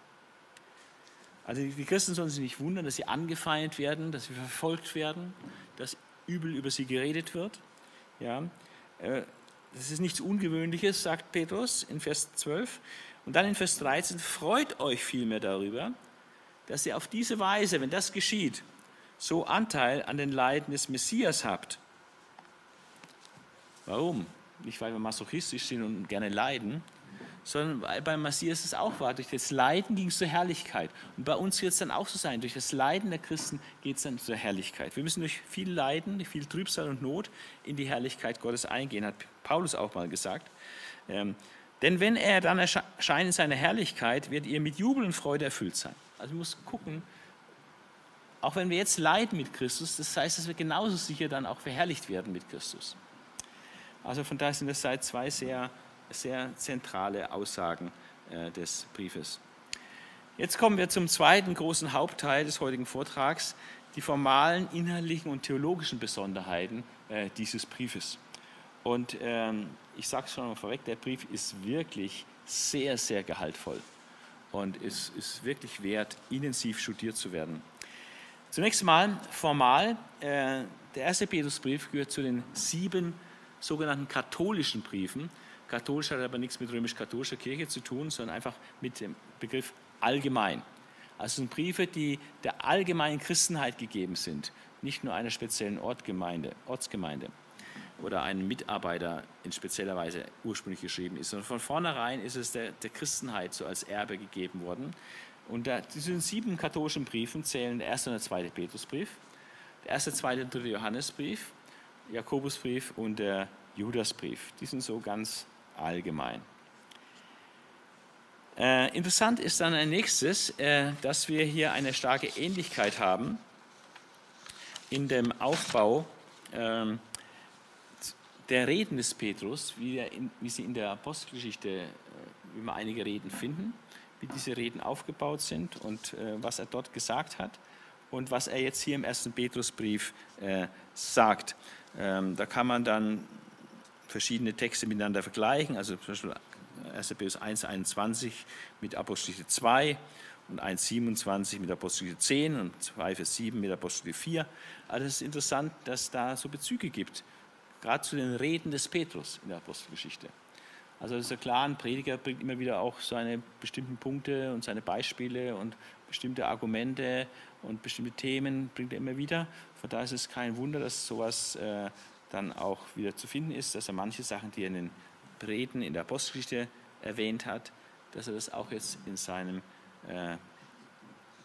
[SPEAKER 1] Also die Christen sollen sich nicht wundern, dass sie angefeindet werden, dass sie verfolgt werden, dass übel über sie geredet wird. Ja, äh, das ist nichts Ungewöhnliches, sagt Petrus in Vers 12. Und dann in Vers 13, freut euch vielmehr darüber, dass ihr auf diese Weise, wenn das geschieht, so Anteil an den Leiden des Messias habt. Warum? Nicht, weil wir masochistisch sind und gerne leiden, sondern weil beim Messias es auch war. Durch das Leiden ging es zur Herrlichkeit. Und bei uns wird es dann auch so sein. Durch das Leiden der Christen geht es dann zur Herrlichkeit. Wir müssen durch viel Leiden, viel Trübsal und Not in die Herrlichkeit Gottes eingehen, hat Paulus auch mal gesagt. Ähm, denn wenn er dann erscheint in seiner Herrlichkeit, wird ihr mit Jubel und Freude erfüllt sein. Also wir müssen gucken, auch wenn wir jetzt leiden mit Christus, das heißt, dass wir genauso sicher dann auch verherrlicht werden mit Christus. Also von daher sind das seit zwei sehr, sehr zentrale Aussagen äh, des Briefes. Jetzt kommen wir zum zweiten großen Hauptteil des heutigen Vortrags, die formalen, inhaltlichen und theologischen Besonderheiten äh, dieses Briefes. Und ähm, ich sage es schon mal vorweg, der Brief ist wirklich sehr, sehr gehaltvoll und es ist wirklich wert, intensiv studiert zu werden. Zunächst mal formal, äh, der erste Petrusbrief gehört zu den sieben sogenannten katholischen Briefen. Katholisch hat aber nichts mit römisch-katholischer Kirche zu tun, sondern einfach mit dem Begriff allgemein. Also sind Briefe, die der allgemeinen Christenheit gegeben sind, nicht nur einer speziellen Ortgemeinde, Ortsgemeinde oder einem Mitarbeiter in spezieller Weise ursprünglich geschrieben ist, sondern von vornherein ist es der, der Christenheit so als Erbe gegeben worden. Und da, diesen sieben katholischen Briefen zählen der erste und der zweite Petrusbrief, der erste, zweite und dritte Johannesbrief, Jakobusbrief und der Judasbrief. Die sind so ganz allgemein. Äh, interessant ist dann ein nächstes, äh, dass wir hier eine starke Ähnlichkeit haben in dem Aufbau äh, der Reden des Petrus, wie, in, wie, sie in der Apostelgeschichte, äh, wie wir einige Reden finden wie diese Reden aufgebaut sind und äh, was er dort gesagt hat und was er jetzt hier im ersten Petrusbrief äh, sagt. Ähm, da kann man dann verschiedene Texte miteinander vergleichen, also zum Beispiel 1. Petrus 1, 21 mit Apostel 2 und 1, 27 mit Apostel 10 und 2, Vers 7 mit Apostel 4. Also es ist interessant, dass da so Bezüge gibt, gerade zu den Reden des Petrus in der Apostelgeschichte. Also ist ja klar, ein Prediger bringt immer wieder auch seine bestimmten Punkte und seine Beispiele und bestimmte Argumente und bestimmte Themen bringt er immer wieder. Von daher ist es kein Wunder, dass sowas äh, dann auch wieder zu finden ist, dass er manche Sachen, die er in den Reden in der Apostelgeschichte erwähnt hat, dass er das auch jetzt in seinem äh,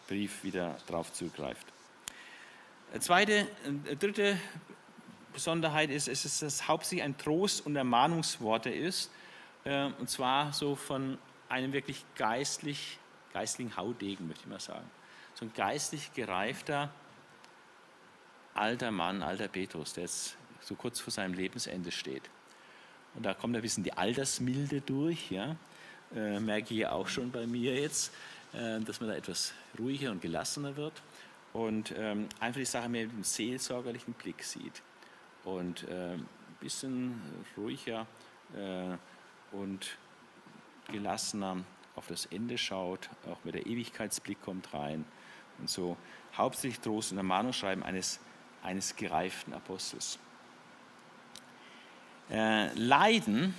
[SPEAKER 1] Brief wieder drauf zugreift. Zweite, äh, dritte Besonderheit ist, ist, dass es hauptsächlich ein Trost und Ermahnungsworte ist ähm, und zwar so von einem wirklich geistlich, geistlichen Haudegen, möchte ich mal sagen. So ein geistlich gereifter alter Mann, alter Petrus, der jetzt so kurz vor seinem Lebensende steht. Und da kommt ein bisschen die Altersmilde durch, ja. Äh, merke ich auch schon bei mir jetzt, äh, dass man da etwas ruhiger und gelassener wird und ähm, einfach die Sache mehr mit einem seelsorgerlichen Blick sieht und äh, ein bisschen ruhiger äh, und gelassener auf das Ende schaut, auch mit der Ewigkeitsblick kommt rein und so hauptsächlich Trost und Ermahnung schreiben eines, eines gereiften Apostels. Äh, Leiden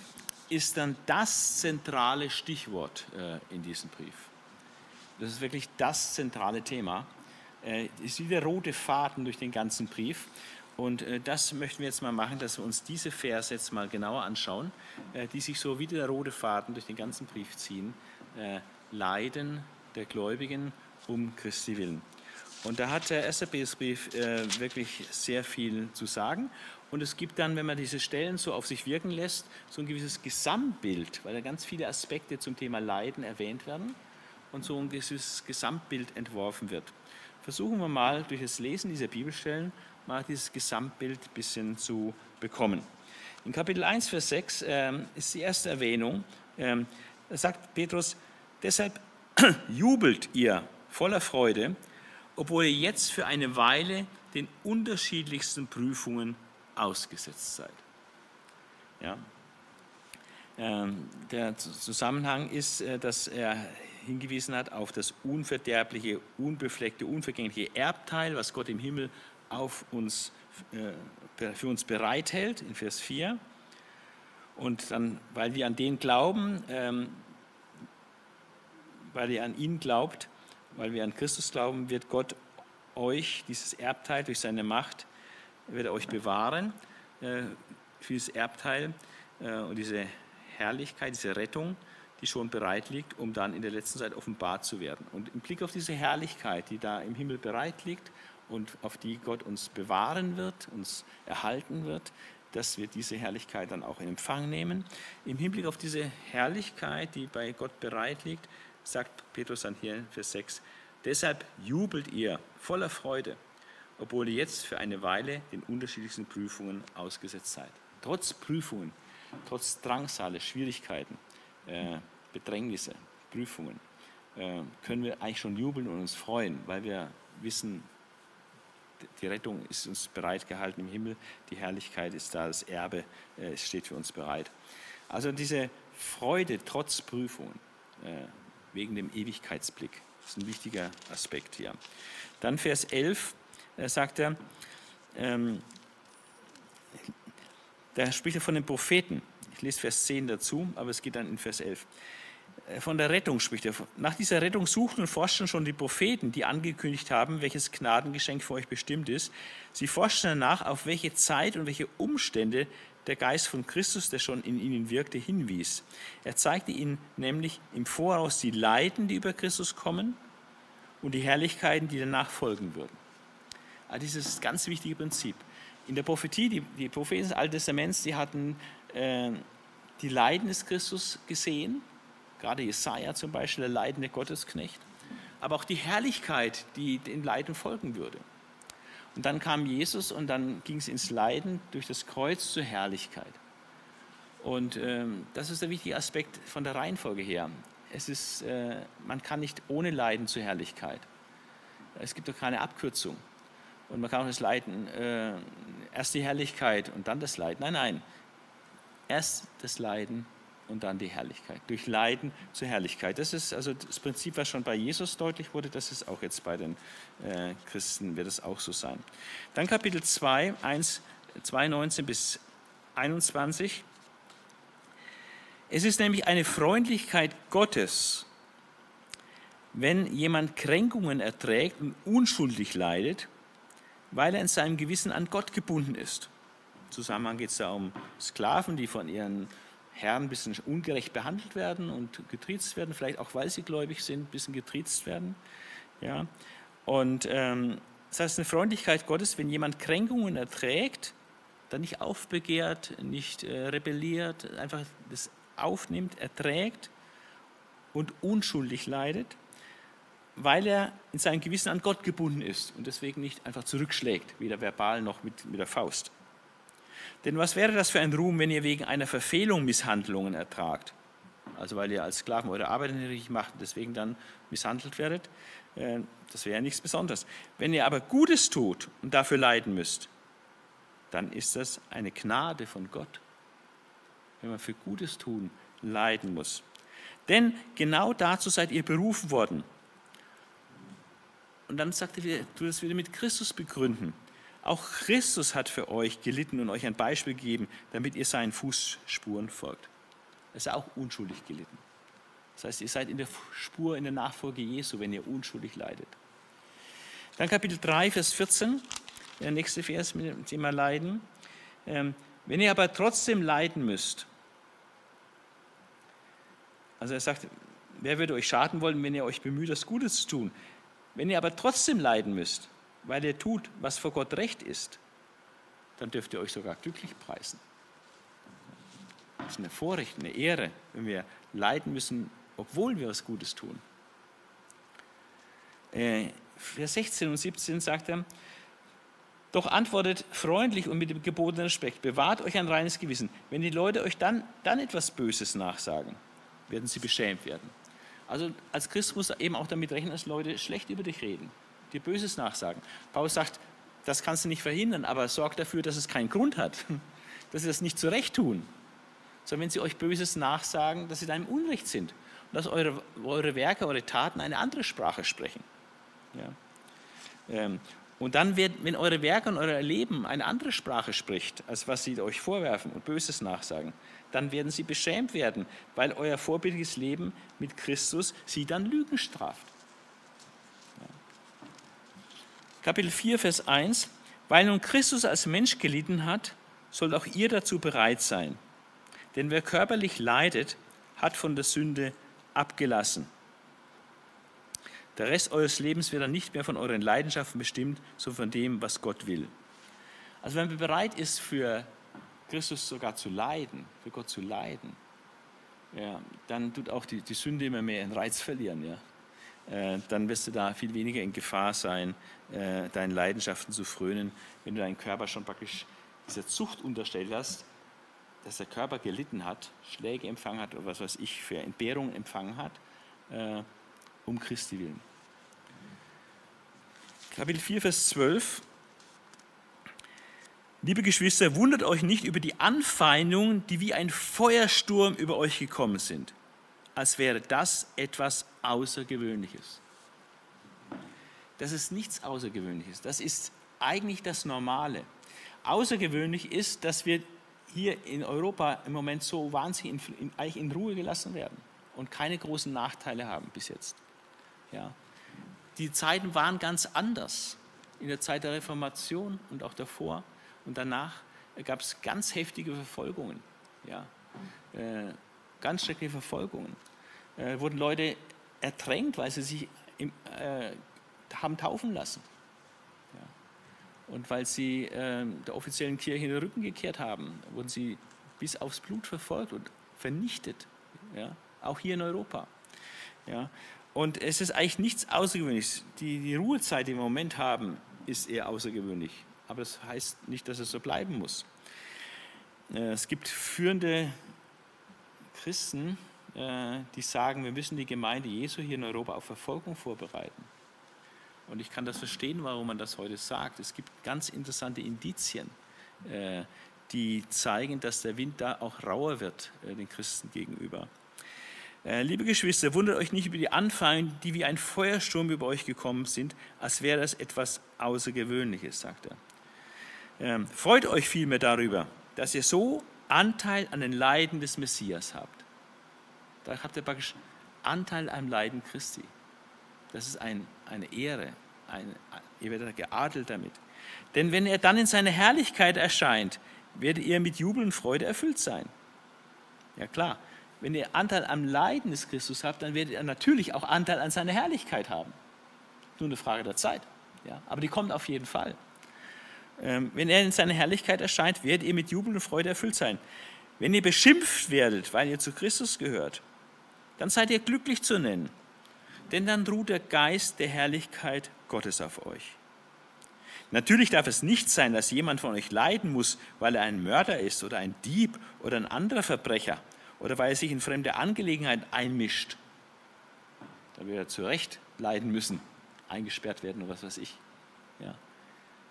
[SPEAKER 1] ist dann das zentrale Stichwort äh, in diesem Brief. Das ist wirklich das zentrale Thema. Äh, ist wie der rote Faden durch den ganzen Brief. Und äh, das möchten wir jetzt mal machen, dass wir uns diese Verse jetzt mal genauer anschauen, äh, die sich so wie der rote Faden durch den ganzen Brief ziehen. Äh, Leiden der Gläubigen um Christi willen. Und da hat der erste Brief wirklich sehr viel zu sagen. Und es gibt dann, wenn man diese Stellen so auf sich wirken lässt, so ein gewisses Gesamtbild, weil da ganz viele Aspekte zum Thema Leiden erwähnt werden und so ein gewisses Gesamtbild entworfen wird. Versuchen wir mal durch das Lesen dieser Bibelstellen mal dieses Gesamtbild ein bisschen zu bekommen. In Kapitel 1, Vers 6 äh, ist die erste Erwähnung. Ähm, da sagt Petrus, deshalb jubelt ihr voller Freude, obwohl ihr jetzt für eine Weile den unterschiedlichsten Prüfungen ausgesetzt seid. Ja. Ähm, der Zusammenhang ist, äh, dass er hingewiesen hat auf das unverderbliche, unbefleckte, unvergängliche Erbteil, was Gott im Himmel auf uns, äh, für uns bereithält, in Vers 4. Und dann, weil wir an den glauben, ähm, weil ihr an ihn glaubt, weil wir an Christus glauben, wird Gott euch dieses Erbteil durch seine Macht, wird er euch bewahren äh, für dieses Erbteil äh, und diese Herrlichkeit, diese Rettung, die schon bereit liegt, um dann in der letzten Zeit offenbart zu werden. Und im Blick auf diese Herrlichkeit, die da im Himmel bereit liegt und auf die Gott uns bewahren wird, uns erhalten wird, dass wir diese Herrlichkeit dann auch in Empfang nehmen. Im Hinblick auf diese Herrlichkeit, die bei Gott bereit liegt, sagt Petrus dann hier in Vers 6, deshalb jubelt ihr voller Freude, obwohl ihr jetzt für eine Weile den unterschiedlichsten Prüfungen ausgesetzt seid. Trotz Prüfungen, trotz Drangsale, Schwierigkeiten, äh, Bedrängnisse, Prüfungen, äh, können wir eigentlich schon jubeln und uns freuen, weil wir wissen, die Rettung ist uns bereitgehalten im Himmel, die Herrlichkeit ist da, das Erbe äh, steht für uns bereit. Also diese Freude trotz Prüfungen, äh, wegen dem Ewigkeitsblick, das ist ein wichtiger Aspekt hier. Dann Vers 11 äh, sagt er, ähm, da spricht er von den Propheten. Ich lese Vers 10 dazu, aber es geht dann in Vers 11. Äh, von der Rettung spricht er. Nach dieser Rettung suchten und forschten schon die Propheten, die angekündigt haben, welches Gnadengeschenk für euch bestimmt ist. Sie forschten danach, auf welche Zeit und welche Umstände der Geist von Christus, der schon in ihnen wirkte, hinwies. Er zeigte ihnen nämlich im Voraus die Leiden, die über Christus kommen und die Herrlichkeiten, die danach folgen würden. Also dieses ganz wichtige Prinzip. In der Prophetie, die, die Propheten des Alten Testaments, die hatten äh, die Leiden des Christus gesehen, gerade Jesaja zum Beispiel, der leidende Gottesknecht, aber auch die Herrlichkeit, die den Leiden folgen würde. Und dann kam Jesus und dann ging es ins Leiden durch das Kreuz zur Herrlichkeit. Und ähm, das ist der wichtige Aspekt von der Reihenfolge her. Es ist, äh, man kann nicht ohne Leiden zur Herrlichkeit. Es gibt doch keine Abkürzung. Und man kann auch das Leiden, äh, erst die Herrlichkeit und dann das Leiden. Nein, nein. Erst das Leiden und dann die Herrlichkeit. Durch Leiden zur Herrlichkeit. Das ist also das Prinzip, was schon bei Jesus deutlich wurde, das ist auch jetzt bei den äh, Christen, wird es auch so sein. Dann Kapitel 2, 1, 2, 19 bis 21. Es ist nämlich eine Freundlichkeit Gottes, wenn jemand Kränkungen erträgt und unschuldig leidet, weil er in seinem Gewissen an Gott gebunden ist. Im Zusammenhang geht es da um Sklaven, die von ihren Herren ein bisschen ungerecht behandelt werden und getriezt werden, vielleicht auch weil sie gläubig sind, ein bisschen getriezt werden. Ja. Und ähm, das heißt, eine Freundlichkeit Gottes, wenn jemand Kränkungen erträgt, dann nicht aufbegehrt, nicht äh, rebelliert, einfach das aufnimmt, erträgt und unschuldig leidet, weil er in seinem Gewissen an Gott gebunden ist und deswegen nicht einfach zurückschlägt, weder verbal noch mit, mit der Faust. Denn was wäre das für ein Ruhm, wenn ihr wegen einer Verfehlung Misshandlungen ertragt? Also weil ihr als Sklaven eure Arbeit nicht richtig macht und deswegen dann misshandelt werdet. Äh, das wäre ja nichts Besonderes. Wenn ihr aber Gutes tut und dafür leiden müsst, dann ist das eine Gnade von Gott. Wenn man für Gutes tun leiden muss. Denn genau dazu seid ihr berufen worden. Und dann sagt er, du das wieder mit Christus begründen. Auch Christus hat für euch gelitten und euch ein Beispiel gegeben, damit ihr seinen Fußspuren folgt. Er ist auch unschuldig gelitten. Das heißt, ihr seid in der Spur, in der Nachfolge Jesu, wenn ihr unschuldig leidet. Dann Kapitel 3, Vers 14, der nächste Vers mit dem Thema Leiden. Ähm, wenn ihr aber trotzdem leiden müsst, also er sagt, wer würde euch schaden wollen, wenn ihr euch bemüht, das Gute zu tun? Wenn ihr aber trotzdem leiden müsst, weil ihr tut, was vor Gott recht ist, dann dürft ihr euch sogar glücklich preisen. Das ist eine Vorrecht, eine Ehre, wenn wir leiden müssen, obwohl wir was Gutes tun. Äh, Vers 16 und 17 sagt er, doch antwortet freundlich und mit dem gebotenen Respekt, bewahrt euch ein reines Gewissen. Wenn die Leute euch dann, dann etwas Böses nachsagen, werden sie beschämt werden. Also als Christ muss eben auch damit rechnen, dass Leute schlecht über dich reden, dir Böses nachsagen. Paulus sagt, das kannst du nicht verhindern, aber sorg dafür, dass es keinen Grund hat, dass sie das nicht zurecht tun, sondern wenn sie euch Böses nachsagen, dass sie da im Unrecht sind und dass eure, eure Werke, eure Taten eine andere Sprache sprechen. Ja. Ähm, und dann, wird, wenn eure Werke und euer Leben eine andere Sprache spricht, als was sie euch vorwerfen und Böses nachsagen, dann werden sie beschämt werden, weil euer vorbildliches Leben mit Christus sie dann Lügen straft. Kapitel 4, Vers 1. Weil nun Christus als Mensch gelitten hat, sollt auch ihr dazu bereit sein. Denn wer körperlich leidet, hat von der Sünde abgelassen. Der Rest eures Lebens wird dann nicht mehr von euren Leidenschaften bestimmt, sondern von dem, was Gott will. Also wenn man bereit ist, für Christus sogar zu leiden, für Gott zu leiden, ja, dann tut auch die, die Sünde immer mehr ihren Reiz verlieren. Ja. Äh, dann wirst du da viel weniger in Gefahr sein, äh, deinen Leidenschaften zu frönen, wenn du deinen Körper schon praktisch dieser Zucht unterstellt hast, dass der Körper gelitten hat, Schläge empfangen hat oder was weiß ich für Entbehrungen empfangen hat, äh, um Christi willen. Kapitel 4, Vers 12. Liebe Geschwister, wundert euch nicht über die Anfeindungen, die wie ein Feuersturm über euch gekommen sind, als wäre das etwas Außergewöhnliches. Das ist nichts Außergewöhnliches, das ist eigentlich das Normale. Außergewöhnlich ist, dass wir hier in Europa im Moment so wahnsinnig in, in, eigentlich in Ruhe gelassen werden und keine großen Nachteile haben bis jetzt. Ja. Die Zeiten waren ganz anders. In der Zeit der Reformation und auch davor und danach gab es ganz heftige Verfolgungen. Ja. Äh, ganz schreckliche Verfolgungen. Äh, wurden Leute ertränkt, weil sie sich im, äh, haben taufen lassen. Ja. Und weil sie äh, der offiziellen Kirche den Rücken gekehrt haben, wurden sie bis aufs Blut verfolgt und vernichtet. Ja. Auch hier in Europa. Ja. Und es ist eigentlich nichts Außergewöhnliches. Die, die Ruhezeit, die wir im Moment haben, ist eher außergewöhnlich. Aber das heißt nicht, dass es so bleiben muss. Äh, es gibt führende Christen, äh, die sagen, wir müssen die Gemeinde Jesu hier in Europa auf Verfolgung vorbereiten. Und ich kann das verstehen, warum man das heute sagt. Es gibt ganz interessante Indizien, äh, die zeigen, dass der Wind da auch rauer wird den Christen gegenüber. Äh, liebe Geschwister, wundert euch nicht über die Anfeindungen, die wie ein Feuersturm über euch gekommen sind, als wäre das etwas Außergewöhnliches, sagt er. Ähm, freut euch vielmehr darüber, dass ihr so Anteil an den Leiden des Messias habt. Da habt ihr praktisch Anteil am Leiden Christi. Das ist ein, eine Ehre. Eine, ihr werdet geadelt damit. Denn wenn er dann in seiner Herrlichkeit erscheint, werdet ihr mit Jubel und Freude erfüllt sein. Ja klar, wenn ihr Anteil am Leiden des Christus habt, dann werdet ihr natürlich auch Anteil an seiner Herrlichkeit haben. Nur eine Frage der Zeit. Ja, aber die kommt auf jeden Fall. Ähm, wenn er in seiner Herrlichkeit erscheint, werdet ihr mit Jubel und Freude erfüllt sein. Wenn ihr beschimpft werdet, weil ihr zu Christus gehört, dann seid ihr glücklich zu nennen, denn dann ruht der Geist der Herrlichkeit Gottes auf euch. Natürlich darf es nicht sein, dass jemand von euch leiden muss, weil er ein Mörder ist oder ein Dieb oder ein anderer Verbrecher oder weil er sich in fremde Angelegenheiten einmischt. Da wird er zu Recht leiden müssen, eingesperrt werden oder was weiß ich. Ja.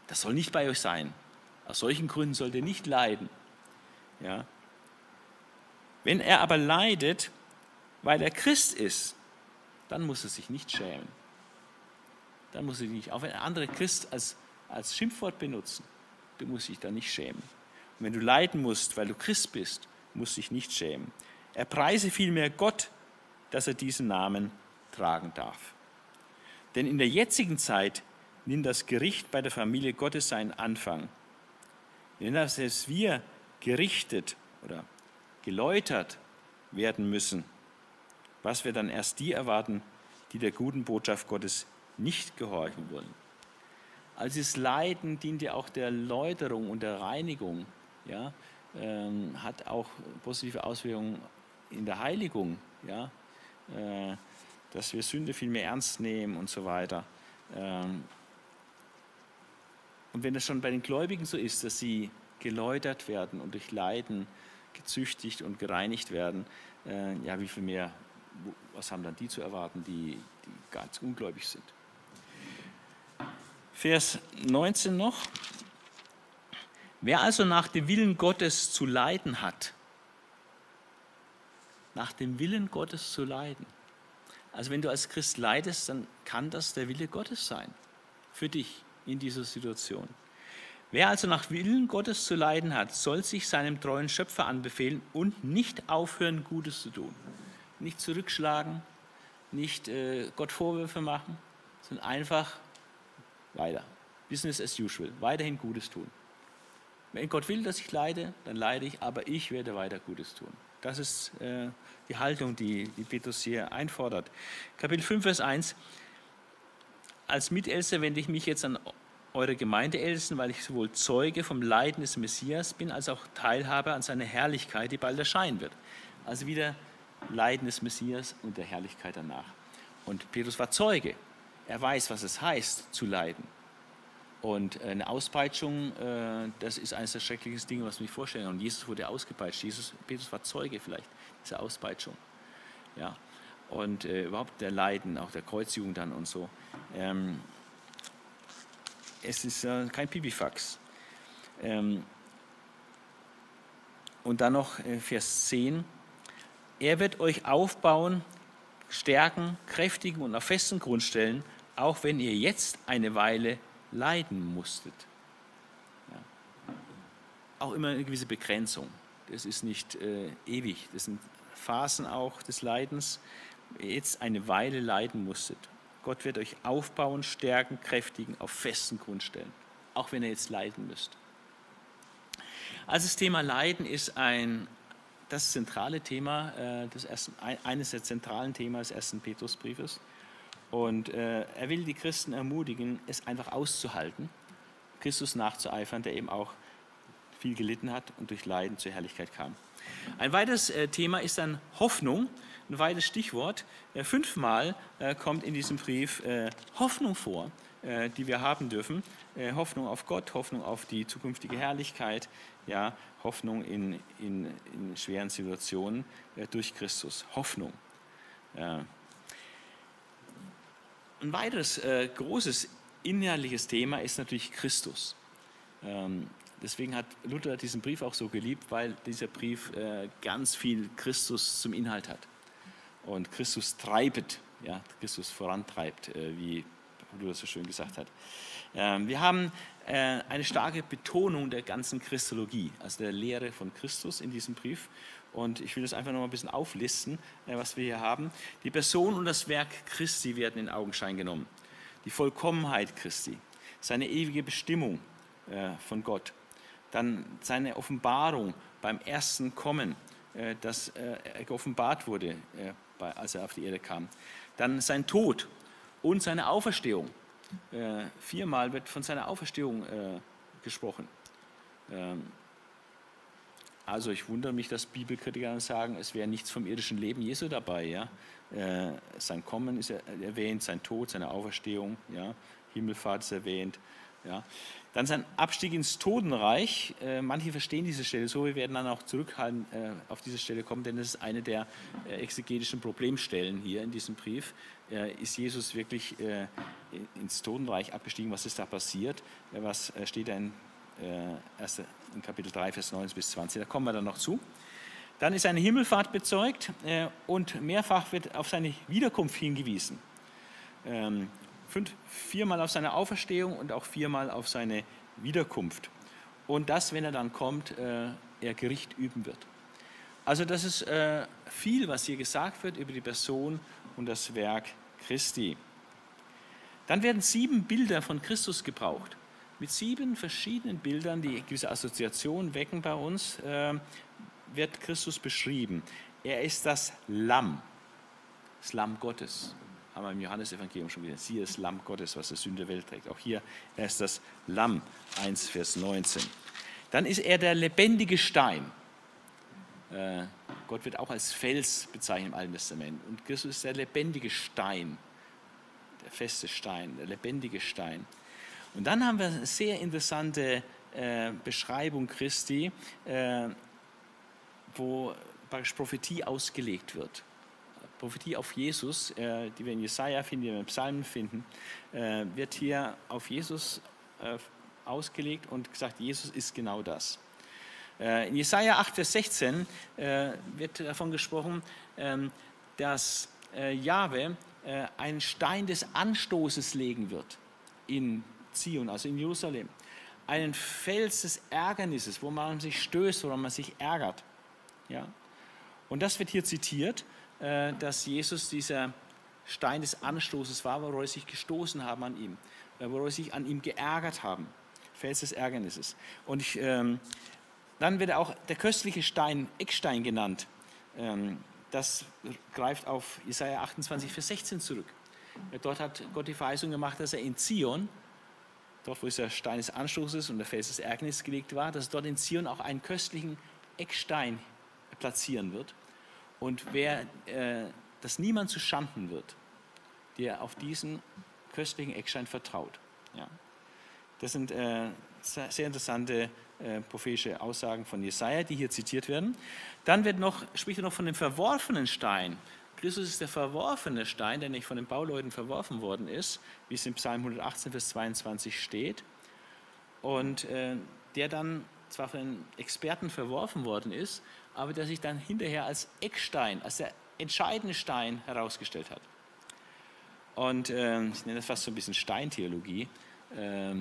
[SPEAKER 1] Das soll nicht bei euch sein. Aus solchen Gründen sollt ihr nicht leiden. Ja. Wenn er aber leidet, weil er Christ ist, dann muss er sich nicht schämen. Dann muss er nicht, auch wenn andere Christ als, als Schimpfwort benutzen, du musst dich da nicht schämen. Und wenn du leiden musst, weil du Christ bist, muss sich nicht schämen. Er preise vielmehr Gott, dass er diesen Namen tragen darf. Denn in der jetzigen Zeit nimmt das Gericht bei der Familie Gottes seinen Anfang. Denn dass wir gerichtet oder geläutert werden müssen, was wir dann erst die erwarten, die der guten Botschaft Gottes nicht gehorchen wollen. Also das Leiden dient ja auch der Läuterung und der Reinigung. Ja? Ähm, hat auch positive Auswirkungen in der Heiligung. Ja? Äh, dass wir Sünde viel mehr ernst nehmen und so weiter. Ähm, und wenn das schon bei den Gläubigen so ist, dass sie geläutert werden und durch Leiden gezüchtigt und gereinigt werden, äh, ja, wie viel mehr, was haben dann die zu erwarten, die, die ganz ungläubig sind? Vers 19 noch. Wer also nach dem Willen Gottes zu leiden hat, nach dem Willen Gottes zu leiden. Also wenn du als Christ leidest, dann kann das der Wille Gottes sein für dich in dieser Situation. Wer also nach Willen Gottes zu leiden hat, soll sich seinem treuen Schöpfer anbefehlen und nicht aufhören, Gutes zu tun. Nicht zurückschlagen, nicht äh, Gott Vorwürfe machen, sondern einfach weiter. Business as usual. Weiterhin Gutes tun. Wenn Gott will, dass ich leide, dann leide ich, aber ich werde weiter Gutes tun. Das ist äh, die Haltung, die, die Petrus hier einfordert. Kapitel 5, Vers 1. Als Mitälster wende ich mich jetzt an eure Gemeindeältesten, weil ich sowohl Zeuge vom Leiden des Messias bin, als auch Teilhaber an seiner Herrlichkeit, die bald erscheinen wird. Also wieder Leiden des Messias und der Herrlichkeit danach. Und Petrus war Zeuge. Er weiß, was es heißt, zu leiden. Und eine Auspeitschung, äh, das ist eines der schrecklichsten Dinge, was ich mir vorstellen kann. Und Jesus wurde ausgepeitscht. Jesus, Petrus war Zeuge vielleicht dieser Auspeitschung. Ja. Und äh, überhaupt der Leiden, auch der Kreuzjugend dann und so. Ähm, es ist äh, kein Pipifax. Ähm, und dann noch äh, Vers 10. Er wird euch aufbauen, stärken, kräftigen und auf festen Grund stellen, auch wenn ihr jetzt eine Weile leiden musstet. Ja. Auch immer eine gewisse Begrenzung. Das ist nicht äh, ewig. Das sind Phasen auch des Leidens. Jetzt eine Weile leiden musstet. Gott wird euch aufbauen, stärken, kräftigen, auf festen Grund stellen. Auch wenn ihr jetzt leiden müsst. Also das Thema Leiden ist ein, das zentrale Thema, äh, des ersten, eines der zentralen Themen des ersten Petrusbriefes. Und äh, er will die Christen ermutigen, es einfach auszuhalten, Christus nachzueifern, der eben auch viel gelitten hat und durch Leiden zur Herrlichkeit kam. Ein weiteres äh, Thema ist dann Hoffnung, ein weiteres Stichwort. Äh, fünfmal äh, kommt in diesem Brief äh, Hoffnung vor, äh, die wir haben dürfen. Hoffnung auf Gott, Hoffnung auf die zukünftige Herrlichkeit, ja, Hoffnung in, in, in schweren Situationen durch Christus. Hoffnung. Ein weiteres äh, großes innerliches Thema ist natürlich Christus. Ähm, deswegen hat Luther diesen Brief auch so geliebt, weil dieser Brief äh, ganz viel Christus zum Inhalt hat. Und Christus treibet, ja, Christus vorantreibt, äh, wie Luther so schön gesagt hat. Ähm, wir haben äh, eine starke Betonung der ganzen Christologie, also der Lehre von Christus in diesem Brief. Und ich will das einfach noch mal ein bisschen auflisten, äh, was wir hier haben. Die Person und das Werk Christi werden in Augenschein genommen. Die Vollkommenheit Christi, seine ewige Bestimmung äh, von Gott, dann seine Offenbarung beim ersten Kommen, äh, dass er geoffenbart wurde, als er auf die Erde kam. Dann sein Tod und seine Auferstehung. Viermal wird von seiner Auferstehung gesprochen. Also ich wundere mich, dass Bibelkritiker sagen, es wäre nichts vom irdischen Leben Jesu dabei. Ja? Äh, sein Kommen ist erwähnt, sein Tod, seine Auferstehung, ja? Himmelfahrt ist erwähnt. Ja? Dann sein Abstieg ins Totenreich. Äh, manche verstehen diese Stelle so, wir werden dann auch zurückhalten äh, auf diese Stelle kommen, denn das ist eine der äh, exegetischen Problemstellen hier in diesem Brief. Äh, ist Jesus wirklich äh, ins Totenreich abgestiegen? Was ist da passiert? was steht da in äh, in Kapitel 3, Vers 19 bis 20. Da kommen wir dann noch zu. Dann ist eine Himmelfahrt bezeugt äh, und mehrfach wird auf seine Wiederkunft hingewiesen. Ähm, fünf, viermal auf seine Auferstehung und auch viermal auf seine Wiederkunft. Und das, wenn er dann kommt, äh, er Gericht üben wird. Also das ist äh, viel, was hier gesagt wird über die Person und das Werk Christi. Dann werden sieben Bilder von Christus gebraucht mit sieben verschiedenen Bildern, die gewisse Assoziationen wecken bei uns, äh, wird Christus beschrieben. Er ist das Lamm, das Lamm Gottes. haben wir im Johannesevangelium schon wieder. Siehe das Lamm Gottes, was die Sünde der Welt trägt. Auch hier, er ist das Lamm, 1 Vers 19. Dann ist er der lebendige Stein. Äh, Gott wird auch als Fels bezeichnet im Alten Testament. Und Christus ist der lebendige Stein, der feste Stein, der lebendige Stein. Und dann haben wir eine sehr interessante äh, Beschreibung Christi, äh, wo Prophetie ausgelegt wird. Prophetie auf Jesus, äh, die wir in Jesaja finden, die wir in Psalmen finden, äh, wird hier auf Jesus äh, ausgelegt und gesagt, Jesus ist genau das. In Jesaja 8, Vers 16 wird davon gesprochen, ähm, dass Jahwe einen Stein des Anstoßes legen wird in Zion, also in Jerusalem. Einen Fels des Ärgernisses, wo man sich stößt, wo man sich ärgert. Ja? Und das wird hier zitiert äh, dass Jesus dieser Stein des Anstoßes war, wo sie sich gestoßen haben an ihm, äh, wo sie sich an ihm geärgert haben. Fels des Ärgernisses. Und ich, ähm, dann wird auch der köstliche Stein Eckstein genannt. Ähm, das greift auf Jesaja 28, Vers 16 zurück. Dort hat Gott die Verheißung gemacht, dass er in Zion, dort wo der Stein des Anstoßes und der Fels des Ärgernisses gelegt war, dass dort in Zion auch einen köstlichen Eckstein platzieren wird. Und wer, äh, dass niemand zu Schanden wird, der auf diesen köstlichen Eckstein vertraut. Ja. Das sind äh, sehr interessante äh, prophetische Aussagen von Jesaja, die hier zitiert werden. Dann wird noch, spricht er noch von dem verworfenen Stein. Christus ist der verworfene Stein, der nicht von den Bauleuten verworfen worden ist, wie es in Psalm 118, Vers 22 steht. Und äh, der dann zwar von den Experten verworfen worden ist, aber der sich dann hinterher als Eckstein, als der entscheidende Stein herausgestellt hat. Und äh, ich nenne das fast so ein bisschen Steintheologie, äh,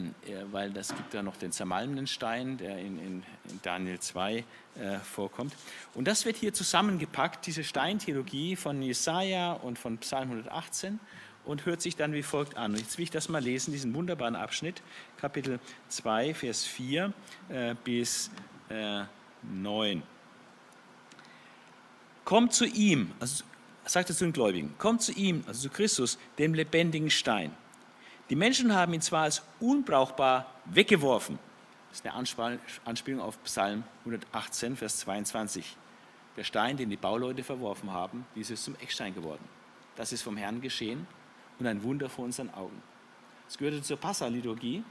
[SPEAKER 1] weil das gibt da noch den zermalmenden Stein, der in, in, in Daniel 2 äh, vorkommt. Und das wird hier zusammengepackt, diese Steintheologie von Jesaja und von Psalm 118 und hört sich dann wie folgt an. Und jetzt will ich das mal lesen, diesen wunderbaren Abschnitt, Kapitel 2, Vers 4 äh, bis äh, 9. Kommt zu ihm, also sagt er zu den Gläubigen, kommt zu ihm, also zu Christus, dem lebendigen Stein. Die Menschen haben ihn zwar als unbrauchbar weggeworfen, das ist eine Anspielung auf Psalm 118, Vers 22. Der Stein, den die Bauleute verworfen haben, dies ist zum Eckstein geworden. Das ist vom Herrn geschehen und ein Wunder vor unseren Augen. Es gehörte zur Passa-Liturgie,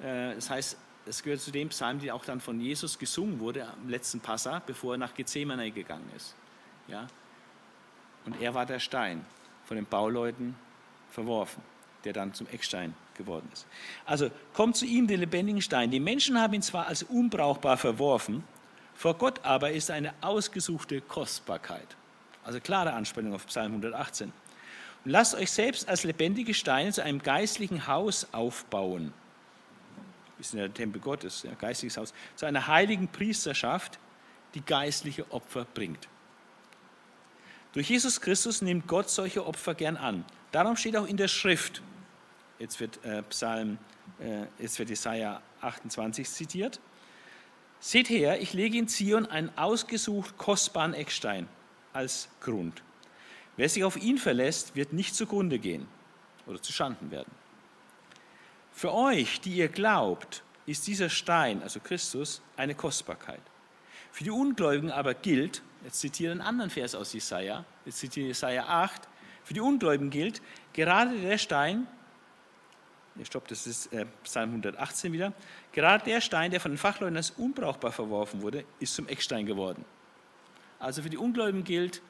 [SPEAKER 1] äh, das heißt, es gehört zu dem Psalm, der auch dann von Jesus gesungen wurde am letzten Passa, bevor er nach Gethsemane gegangen ist. Ja? Und er war der Stein, von den Bauleuten verworfen, der dann zum Eckstein geworden ist. Also kommt zu ihm der lebendigen Stein. Die Menschen haben ihn zwar als unbrauchbar verworfen, vor Gott aber ist eine ausgesuchte Kostbarkeit. Also klare Anspielung auf Psalm 118. Und lasst euch selbst als lebendige Steine zu einem geistlichen Haus aufbauen. Sind ja der Tempel Gottes, ein geistliches Haus. Zu einer heiligen Priesterschaft, die geistliche Opfer bringt. Durch Jesus Christus nimmt Gott solche Opfer gern an. Darum steht auch in der Schrift, jetzt wird äh, Psalm, äh, jetzt wird Jesaja 28 zitiert. Seht her, ich lege in Zion einen ausgesucht kostbaren Eckstein als Grund. Wer sich auf ihn verlässt, wird nicht zugrunde gehen oder zu Schanden werden. Für euch, die ihr glaubt, ist dieser Stein, also Christus, eine Kostbarkeit. Für die Ungläubigen aber gilt, Jetzt zitiere einen anderen Vers aus Jesaja. Jetzt zitiere Jesaja 8. Für die Ungläubigen gilt, gerade der Stein, stopp, das ist äh, Psalm 118 wieder, gerade der Stein, der von den Fachleuten als unbrauchbar verworfen wurde, ist zum Eckstein geworden. Also für die Ungläubigen gilt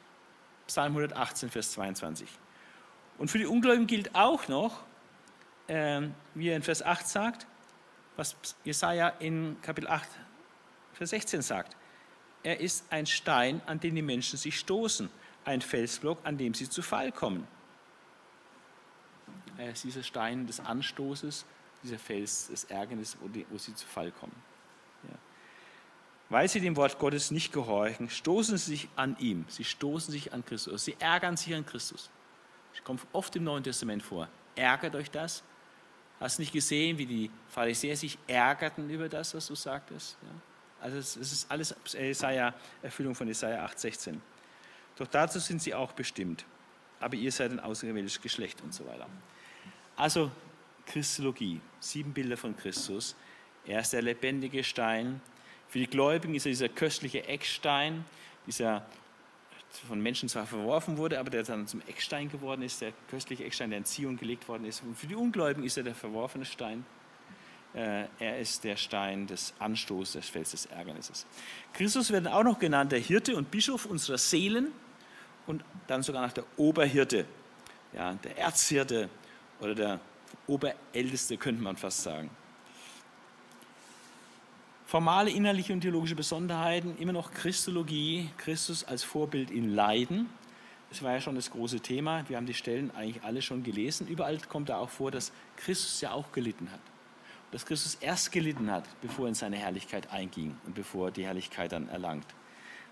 [SPEAKER 1] Psalm 118, Vers 22. Und für die Ungläubigen gilt auch noch, äh, wie er in Vers 8 sagt, was Jesaja in Kapitel 8, Vers 16 sagt. Er ist ein Stein, an den die Menschen sich stoßen, ein Felsblock, an dem sie zu Fall kommen. Er ist dieser Stein des Anstoßes, dieser Fels des Ärgernisses, wo, die, wo sie zu Fall kommen. Ja. Weil sie dem Wort Gottes nicht gehorchen, stoßen sie sich an ihm. Sie stoßen sich an Christus. Sie ärgern sich an Christus. Das kommt oft im Neuen Testament vor. Ärgert euch das? Hast du nicht gesehen, wie die Pharisäer sich ärgerten über das, was du sagtest? Ja. Also es ist alles Jesaja, Erfüllung von Jesaja 8,16. Doch dazu sind sie auch bestimmt. aber ihr seid ein außergewöhnliches Geschlecht und so weiter. Also Christologie, sieben Bilder von Christus. Er ist der lebendige Stein. Für die Gläubigen ist er dieser köstliche Eckstein, dieser von Menschen zwar verworfen wurde, aber der dann zum Eckstein geworden ist, der köstliche Eckstein, der in Zion gelegt worden ist. Und für die Ungläubigen ist er der verworfene Stein. Äh, er ist der Stein des Anstoßes, des Fels des Ärgernisses. Christus wird auch noch genannt der Hirte und Bischof unserer Seelen und dann sogar nach der Oberhirte, ja, der Erzhirte oder der Oberälteste, könnte man fast sagen. Formale innerliche und theologische Besonderheiten, immer noch Christologie, Christus als Vorbild in Leiden. Das war ja schon das große Thema. Wir haben die Stellen eigentlich alle schon gelesen. Überall kommt da auch vor, dass Christus ja auch gelitten hat. Dass Christus erst gelitten hat, bevor er in seine Herrlichkeit einging und bevor er die Herrlichkeit dann erlangt.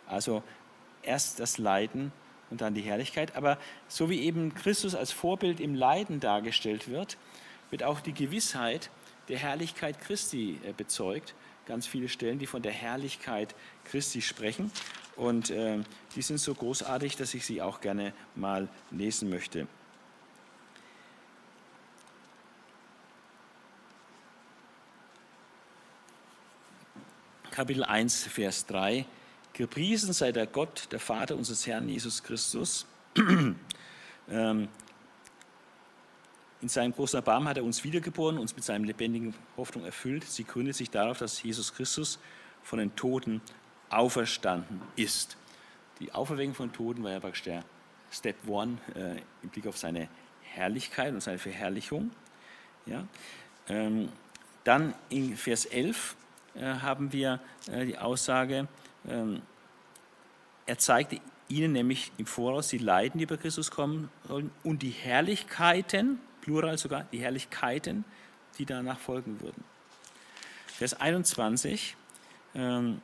[SPEAKER 1] Also erst das Leiden und dann die Herrlichkeit. Aber so wie eben Christus als Vorbild im Leiden dargestellt wird, wird auch die Gewissheit der Herrlichkeit Christi äh, bezeugt. Ganz viele Stellen, die von der Herrlichkeit Christi sprechen. Und äh, die sind so großartig, dass ich sie auch gerne mal lesen möchte. Kapitel 1, Vers 3. Gepriesen sei der Gott, der Vater unseres Herrn Jesus Christus. ähm, in seinem großen Erbarmen hat er uns wiedergeboren, uns mit seinem lebendigen Hoffnung erfüllt. Sie gründet sich darauf, dass Jesus Christus von den Toten auferstanden ist. Die Auferweckung von Toten war ja praktisch der Step One äh, im Blick auf seine Herrlichkeit und seine Verherrlichung. Ja? Ähm, dann in Vers 11 äh, haben wir äh, die Aussage, er zeigte ihnen nämlich im Voraus die Leiden, die bei Christus kommen sollen, und die Herrlichkeiten, Plural sogar, die Herrlichkeiten, die danach folgen würden. Vers 21. Ähm,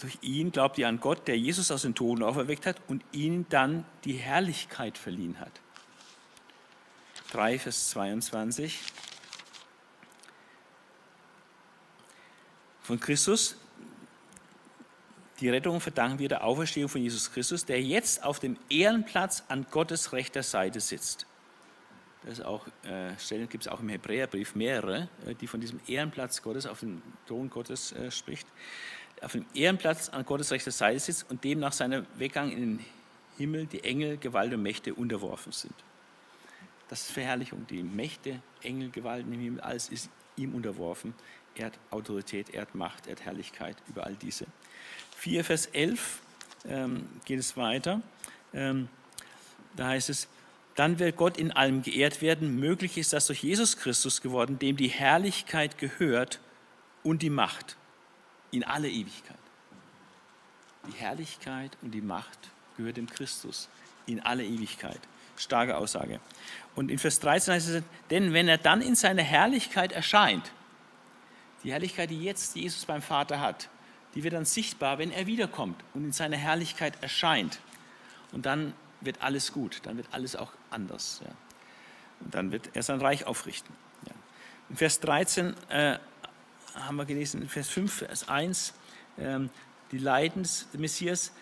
[SPEAKER 1] durch ihn glaubt ihr an Gott, der Jesus aus den Toten auferweckt hat und ihnen dann die Herrlichkeit verliehen hat. 3, Vers 22. Von Christus, die Rettung verdanken wir der Auferstehung von Jesus Christus, der jetzt auf dem Ehrenplatz an Gottes rechter Seite sitzt. Das auch, äh, Stellen gibt es auch im Hebräerbrief mehrere, äh, die von diesem Ehrenplatz Gottes auf dem Thron Gottes äh, spricht. Auf dem Ehrenplatz an Gottes rechter Seite sitzt und dem nach seinem Weggang in den Himmel die Engel, Gewalt und Mächte unterworfen sind. Das ist Verherrlichung. Die Mächte, Engel, Gewalten im Himmel, alles ist ihm unterworfen. Er hat Autorität, er hat Macht, er hat Herrlichkeit über all diese. 4 Vers 11 ähm, geht es weiter. Ähm, da heißt es, dann wird Gott in allem geehrt werden. Möglich ist das durch Jesus Christus geworden, dem die Herrlichkeit gehört und die Macht in alle Ewigkeit. Die Herrlichkeit und die Macht gehört dem Christus in alle Ewigkeit. Starke Aussage. Und in Vers 13 heißt es, denn wenn er dann in seiner Herrlichkeit erscheint, die Herrlichkeit, die jetzt Jesus beim Vater hat, die wird dann sichtbar, wenn er wiederkommt und in seiner Herrlichkeit erscheint. Und dann wird alles gut, dann wird alles auch anders. Ja. Und dann wird er sein Reich aufrichten. Ja. In Vers 13 äh, haben wir gelesen, in Vers 5, Vers 1, äh, die Leiden des Messias,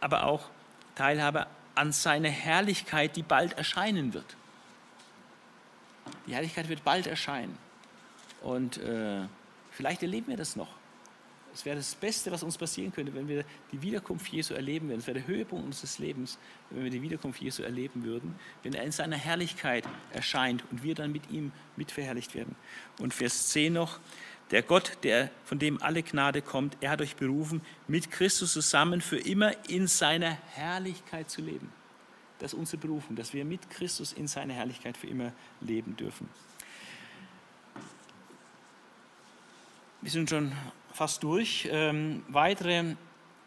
[SPEAKER 1] aber auch Teilhabe an seiner Herrlichkeit, die bald erscheinen wird. Die Herrlichkeit wird bald erscheinen. Und äh, vielleicht erleben wir das noch. Es wäre das Beste, was uns passieren könnte, wenn wir die Wiederkunft Jesu erleben würden. Es wäre der Höhepunkt unseres Lebens, wenn wir die Wiederkunft Jesu erleben würden, wenn er in seiner Herrlichkeit erscheint und wir dann mit ihm mitverherrlicht werden. Und Vers 10 noch, der Gott, der, von dem alle Gnade kommt, er hat euch berufen, mit Christus zusammen für immer in seiner Herrlichkeit zu leben. Das ist unsere Berufung, dass wir mit Christus in seiner Herrlichkeit für immer leben dürfen. Wir sind schon fast durch. Ähm, weitere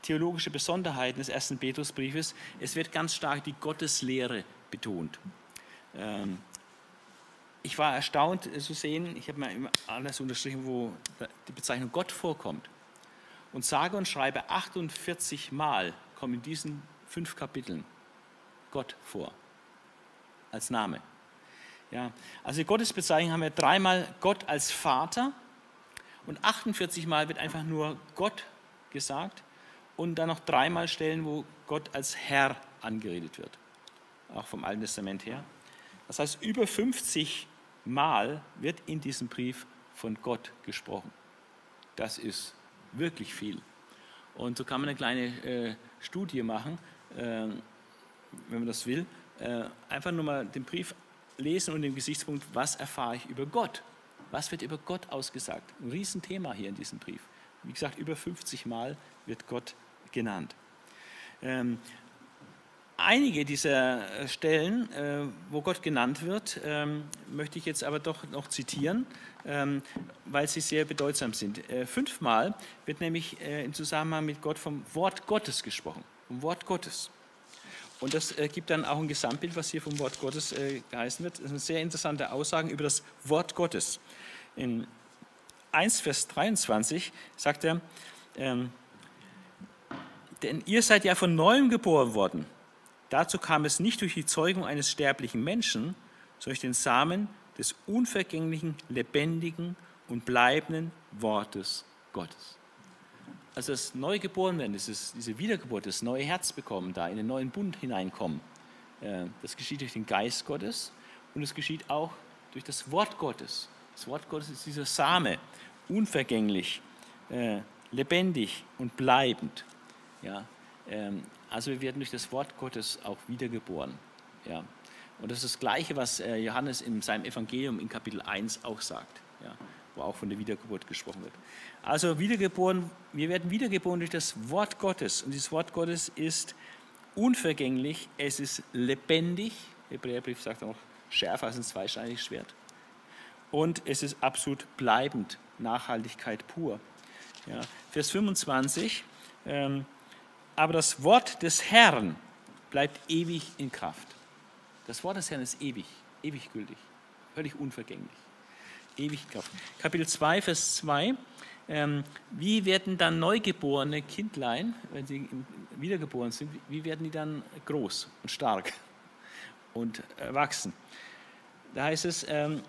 [SPEAKER 1] theologische Besonderheiten des ersten Petrusbriefes. Es wird ganz stark die Gotteslehre betont. Ähm, ich war erstaunt zu sehen, ich habe mir alles unterstrichen, wo die Bezeichnung Gott vorkommt. Und sage und schreibe 48 Mal kommt in diesen fünf Kapiteln Gott vor, als Name. Ja, also die Gottesbezeichnung haben wir dreimal Gott als Vater, und 48 Mal wird einfach nur Gott gesagt und dann noch dreimal Stellen, wo Gott als Herr angeredet wird. auch vom Alten Testament her. Das heißt, über 50 Mal wird in diesem Brief von Gott gesprochen. Das ist wirklich viel. Und so kann man eine kleine äh, Studie machen, äh, wenn man das will. Äh, einfach nur mal den Brief lesen und den Gesichtspunkt, was erfahre ich über Gott? Was wird über Gott ausgesagt? Ein Riesenthema hier in diesem Brief. Wie gesagt, über 50 Mal wird Gott genannt. Ähm, einige dieser äh, Stellen, äh, wo Gott genannt wird, ähm, möchte ich jetzt aber doch noch zitieren, ähm, weil sie sehr bedeutsam sind. Äh, fünfmal wird nämlich im Zusammenhang mit Gott vom Wort Gottes gesprochen, vom Wort Gottes. Und das gibt dann auch ein Gesamtbild, was hier vom Wort Gottes geheißen wird. Das sind sehr interessante Aussagen über das Wort Gottes. In 1, Vers 23 sagt er, ähm, denn ihr seid ja von neuem geboren worden Dazu kam es nicht durch die Zeugung eines sterblichen Menschen, sondern durch den Samen des unvergänglichen, lebendigen und bleibenden Wortes Gottes. Also das Neugeborenwerden, dieses, diese Wiedergeburt, das neue Herz bekommen, da in den neuen Bund hineinkommen, äh, das geschieht durch den Geist Gottes und es geschieht auch durch das Wort Gottes. Das Wort Gottes ist dieser Same, unvergänglich, äh, lebendig und bleibend. Ja, ähm, also wir werden durch das Wort Gottes auch wiedergeboren. Ja. Und das ist das Gleiche, was äh, Johannes in seinem Evangelium in Kapitel 1 auch sagt, ja, wo auch von der Wiedergeburt gesprochen wird. Also wiedergeboren, wir werden wiedergeboren durch das Wort Gottes. Und dieses Wort Gottes ist unvergänglich, es ist lebendig. Hebräerbrief sagt auch schärfer als ein zweischneidiges Schwert. Und es ist absolut bleibend, Nachhaltigkeit pur. Ja. Vers 25. Ähm, aber das Wort des Herrn bleibt ewig in Kraft. Das Wort des Herrn ist ewig, ewig gültig, völlig unvergänglich. Ewig in Kraft. Kapitel 2, Vers 2. Ähm, wie werden dann neugeborene Kindlein, wenn sie wiedergeboren sind, wie werden die dann groß und stark und wachsen? Da heißt es, ähm,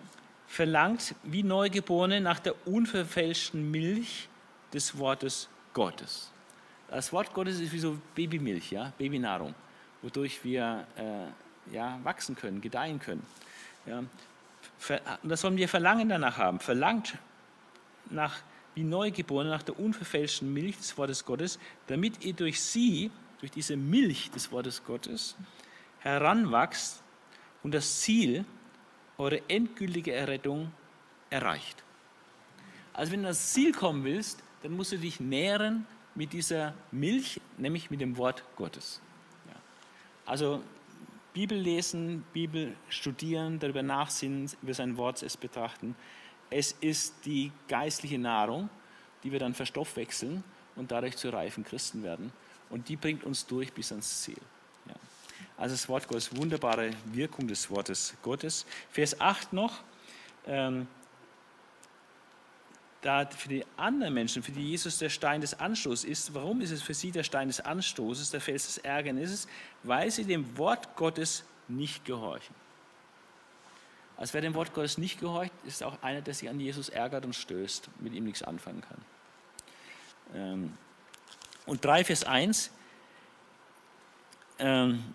[SPEAKER 1] verlangt wie Neugeborene nach der unverfälschten Milch des Wortes Gottes. Das Wort Gottes ist wie so Babymilch, ja, Babynahrung, wodurch wir äh, ja, wachsen können, gedeihen können. Ja. Das sollen wir Verlangen danach haben. Verlangt nach, wie Neugeborene, nach der unverfälschten Milch des Wortes Gottes, damit ihr durch sie, durch diese Milch des Wortes Gottes, heranwachst und das Ziel, eure endgültige Errettung, erreicht. Also wenn du das Ziel kommen willst, dann musst du dich nähren mit dieser Milch, nämlich mit dem Wort Gottes. Ja. Also Bibel lesen, Bibel studieren, darüber nachsinnen, über sein Wort es betrachten. Es ist die geistliche Nahrung, die wir dann verstoffwechseln und dadurch zu reifen Christen werden. Und die bringt uns durch bis ans Ziel. Also das Wort Gottes, wunderbare Wirkung des Wortes Gottes. Vers 8 noch. Ähm, da für die anderen Menschen, für die Jesus der Stein des Anstoßes ist, warum ist es für sie der Stein des Anstoßes, der Fels des Ärgernisses? Weil sie dem Wort Gottes nicht gehorchen. Als wer dem Wort Gottes nicht gehorcht, ist auch einer, der sich an Jesus ärgert und stößt, mit ihm nichts anfangen kann. Ähm, und 3 Vers 1, ähm,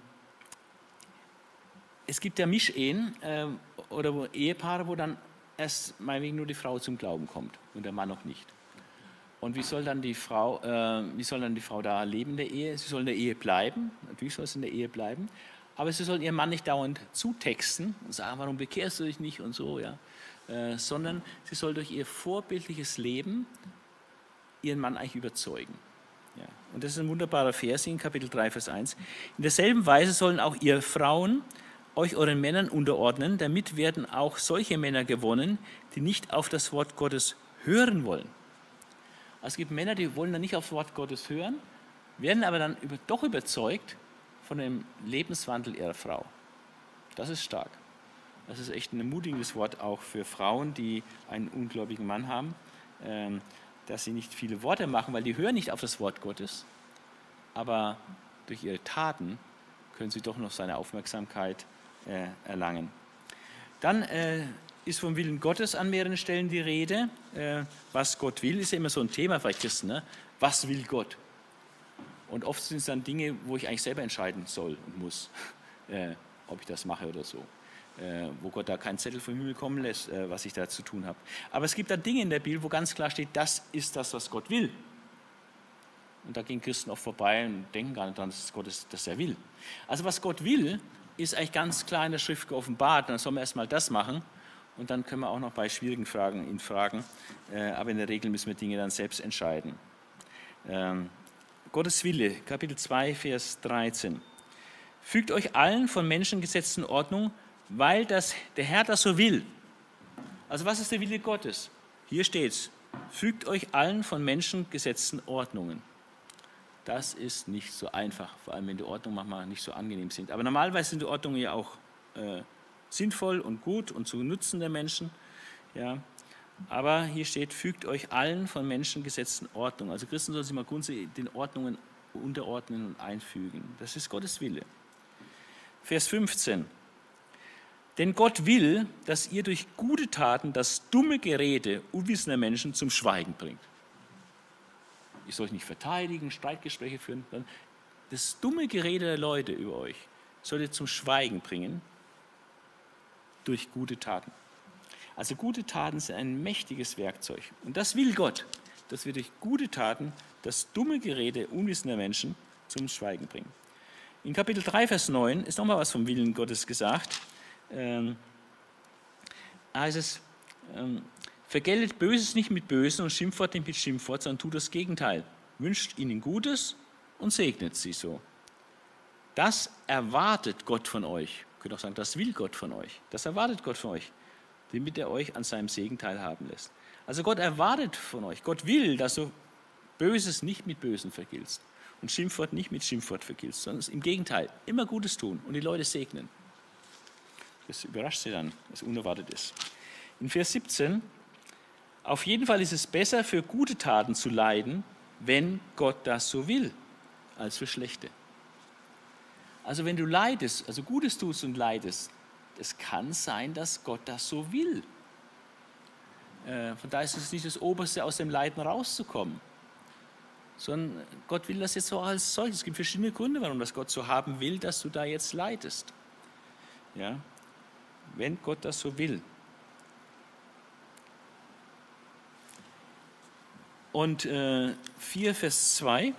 [SPEAKER 1] es gibt ja Mischehen ähm, oder Ehepaare, wo dann erst meinetwegen nur die Frau zum Glauben kommt und der Mann noch nicht. Und wie soll dann die Frau, äh, wie soll dann die Frau da leben in der Ehe? Sie soll in der Ehe bleiben, natürlich soll sie in der Ehe bleiben, aber sie soll ihren Mann nicht dauernd zutexten und sagen, warum bekehrst du dich nicht und so, ja, äh, sondern sie soll durch ihr vorbildliches Leben ihren Mann eigentlich überzeugen. Ja. Und das ist ein wunderbarer Vers in Kapitel 3, Vers 1. In derselben Weise sollen auch ihr Frauen euch euren Männern unterordnen, damit werden auch solche Männer gewonnen, die nicht auf das Wort Gottes hören wollen. Also es gibt Männer, die wollen dann nicht auf das Wort Gottes hören, werden aber dann über, doch überzeugt von dem Lebenswandel ihrer Frau. Das ist stark. Das ist echt ein ermutigendes Wort auch für Frauen, die einen ungläubigen Mann haben, ähm, dass sie nicht viele Worte machen, weil die hören nicht auf das Wort Gottes, aber durch ihre Taten können sie doch noch seine Aufmerksamkeit äh, erlangen. Dann äh, ist vom Willen Gottes an mehreren Stellen die Rede. Äh, was Gott will, ist ja immer so ein Thema bei Christen. Ne? Was will Gott? Und oft sind es dann Dinge, wo ich eigentlich selber entscheiden soll und muss. ob ich das mache oder so. Äh, wo Gott da keinen Zettel vom Himmel kommen lässt, äh, was ich da zu tun habe. Aber es gibt da Dinge in der Bibel, wo ganz klar steht, das ist das, was Gott will. Und da gehen Christen oft vorbei und denken gar nicht daran, dass Gott ist, dass er will. Also was Gott will, ist eigentlich ganz klar in der Schrift geoffenbart. Dann sollen wir erstmal das machen und dann können wir auch noch bei schwierigen Fragen ihn fragen. Äh, aber in der Regel müssen wir Dinge dann selbst entscheiden. Ähm, Gottes Wille, Kapitel 2, Vers 13. Fügt euch allen von Menschen gesetzten Ordnung, weil das, der Herr das so will. Also was ist der Wille Gottes? Hier steht es, fügt euch allen von Menschen gesetzten Ordnungen. Das ist nicht so einfach, vor allem wenn die Ordnungen manchmal nicht so angenehm sind. Aber normalerweise sind die Ordnungen ja auch äh, sinnvoll und gut und zu Nutzen der Menschen. Ja. Aber hier steht, fügt euch allen von Menschen gesetzten Ordnungen. Also Christen sollen sich mal grundsätzlich den Ordnungen unterordnen und einfügen. Das ist Gottes Wille. Vers 15. Denn Gott will, dass ihr durch gute Taten das dumme Gerede unwissender Menschen zum Schweigen bringt. Ich soll euch nicht verteidigen, Streitgespräche führen. Das dumme Gerede der Leute über euch soll ihr zum Schweigen bringen durch gute Taten. Also gute Taten sind ein mächtiges Werkzeug. Und das will Gott, dass wir durch gute Taten das dumme Gerede unwissender Menschen zum Schweigen bringen. In Kapitel 3, Vers 9 ist nochmal was vom Willen Gottes gesagt. Ähm, heißt es, ähm, vergeltet Böses nicht mit Bösen und Schimpfwort nicht mit Schimpfwort, sondern tut das Gegenteil. Wünscht ihnen Gutes und segnet sie so. Das erwartet Gott von euch. Ihr könnt auch sagen, das will Gott von euch. Das erwartet Gott von euch, damit er euch an seinem Segen teilhaben lässt. Also Gott erwartet von euch, Gott will, dass du Böses nicht mit Bösen vergiltst und Schimpfwort nicht mit Schimpfwort vergiltst, sondern im Gegenteil, immer Gutes tun und die Leute segnen. Das überrascht sie dann, was unerwartet ist. In Vers 17, auf jeden Fall ist es besser, für gute Taten zu leiden, wenn Gott das so will, als für schlechte. Also wenn du leidest, also Gutes tust und leidest, es kann sein, dass Gott das so will. Äh, von daher ist es nicht das Oberste, aus dem Leiden rauszukommen, sondern Gott will das jetzt so als solches. Es gibt verschiedene Gründe, warum das Gott so haben will, dass du da jetzt leidest. Ja? Wenn Gott das so will. Und äh, 4, Vers 2.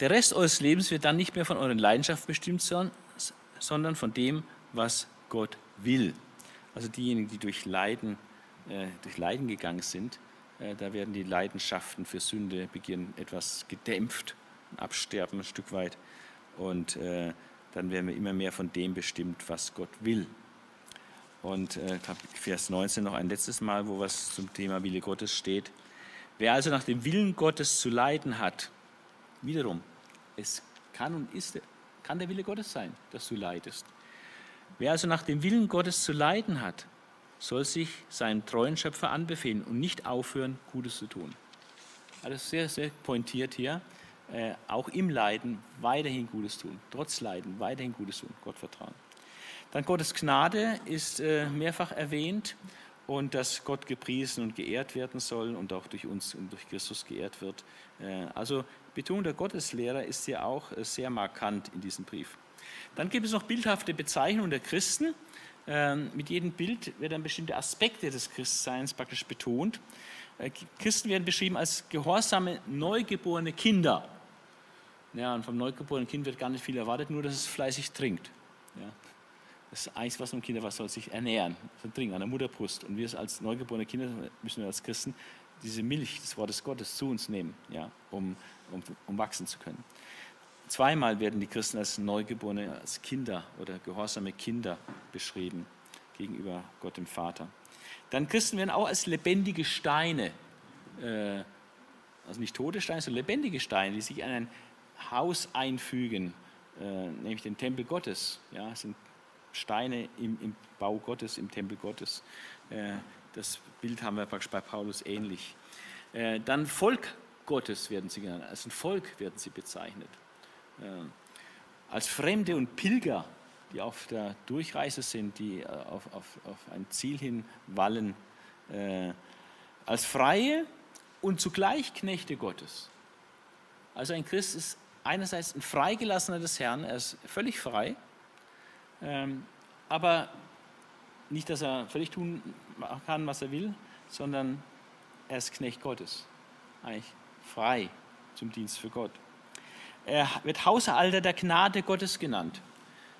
[SPEAKER 1] Der Rest eures Lebens wird dann nicht mehr von euren Leidenschaften bestimmt sondern von dem, was Gott will. Also diejenigen, die durch Leiden, äh, durch Leiden gegangen sind, äh, da werden die Leidenschaften für Sünde, Begieren etwas gedämpft, absterben ein Stück weit. Und äh, dann werden wir immer mehr von dem bestimmt, was Gott will. Und äh, Vers 19 noch ein letztes Mal, wo was zum Thema Wille Gottes steht. Wer also nach dem Willen Gottes zu leiden hat, Wiederum, es kann und ist, kann der Wille Gottes sein, dass du leidest. Wer also nach dem Willen Gottes zu leiden hat, soll sich seinem treuen Schöpfer anbefehlen und nicht aufhören, Gutes zu tun. Alles sehr, sehr pointiert hier. Äh, auch im Leiden weiterhin Gutes tun. Trotz Leiden weiterhin Gutes tun. Gott vertrauen. Dann Gottes Gnade ist äh, mehrfach erwähnt und dass Gott gepriesen und geehrt werden soll und auch durch uns und durch Christus geehrt wird. Äh, also Betonung der Gotteslehrer ist ja auch äh, sehr markant in diesem Brief. Dann gibt es noch bildhafte Bezeichnungen der Christen. Ähm, mit jedem Bild werden bestimmte Aspekte des Christseins praktisch betont. Christen werden beschrieben als gehorsame, neugeborene Kinder. Ja, und vom neugeborenen Kind wird gar nicht viel erwartet, nur dass es fleißig trinkt. Ja. Das eigentlich was ein Kind was soll sich ernähren, soll trinken an der Mutterbrust. Und wir als neugeborene Kinder müssen wir als Christen diese Milch des Wortes Gottes zu uns nehmen, ja, um, um, um wachsen zu können. Zweimal werden die Christen als Neugeborene, als Kinder oder gehorsame Kinder beschrieben gegenüber Gott dem Vater. Dann Christen werden auch als lebendige Steine, äh, also nicht tote Steine, sondern lebendige Steine, die sich in ein Haus einfügen, äh, nämlich den Tempel Gottes. Ja, sind Steine im, im Bau Gottes, im Tempel Gottes. Äh, das Bild haben wir praktisch bei Paulus ähnlich. Äh, dann Volk Gottes werden sie genannt, als ein Volk werden sie bezeichnet. Äh, als Fremde und Pilger, die auf der Durchreise sind, die auf, auf, auf ein Ziel hin wallen. Als Freie und zugleich Knechte Gottes. Also ein Christ ist einerseits ein Freigelassener des Herrn, er ist völlig frei, ähm, aber nicht, dass er völlig tun kann, was er will, sondern er ist Knecht Gottes, eigentlich frei zum Dienst für Gott. Er wird Haushalter der Gnade Gottes genannt.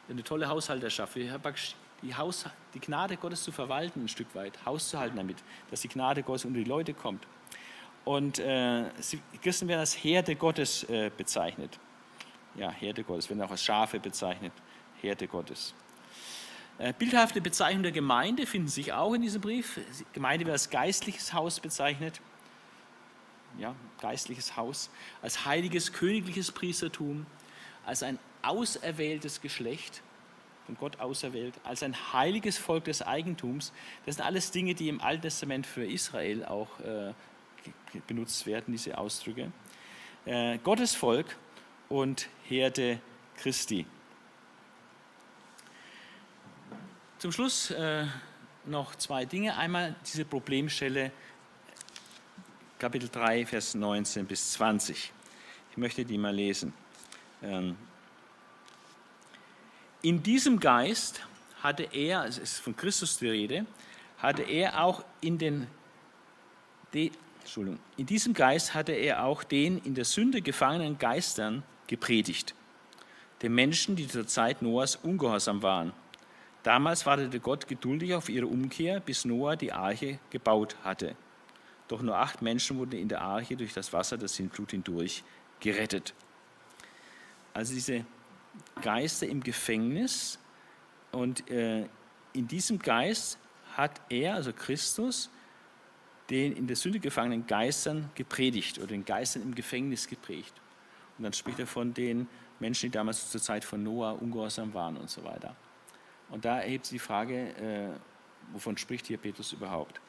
[SPEAKER 1] Eine tolle Haushalterschaft. Die, Haus, die Gnade Gottes zu verwalten, ein Stück weit, Haus zu halten damit, dass die Gnade Gottes unter die Leute kommt. Und äh, Christen werden als Herde Gottes äh, bezeichnet. Ja, Herde Gottes, werden auch als Schafe bezeichnet. Herde Gottes. Äh, bildhafte Bezeichnung der Gemeinde finden sich auch in diesem Brief. Die Gemeinde wird als geistliches Haus bezeichnet. Ja, geistliches Haus. Als heiliges königliches Priestertum. Als ein auserwähltes Geschlecht von Gott auserwählt, als ein heiliges Volk des Eigentums. Das sind alles Dinge, die im Alten Testament für Israel auch äh, benutzt werden, diese Ausdrücke. Äh, Gottes Volk und Herde Christi. Zum Schluss äh, noch zwei Dinge. Einmal diese Problemstelle, Kapitel 3, Vers 19 bis 20. Ich möchte die mal lesen. Ähm, in diesem Geist hatte er, es ist von Christus die Rede, hatte er auch in den, Entschuldigung, in diesem Geist hatte er auch den in der Sünde gefangenen Geistern gepredigt, den Menschen, die zur Zeit Noahs ungehorsam waren. Damals wartete Gott geduldig auf ihre Umkehr, bis Noah die Arche gebaut hatte. Doch nur acht Menschen wurden in der Arche durch das Wasser der Sintflut hindurch gerettet. Also diese Geister im Gefängnis und äh, in diesem Geist hat er, also Christus, den in der Sünde gefangenen Geistern gepredigt oder den Geistern im Gefängnis geprägt. Und dann spricht er von den Menschen, die damals zur Zeit von Noah ungehorsam waren und so weiter. Und da erhebt sich die Frage, äh, wovon spricht hier Petrus überhaupt?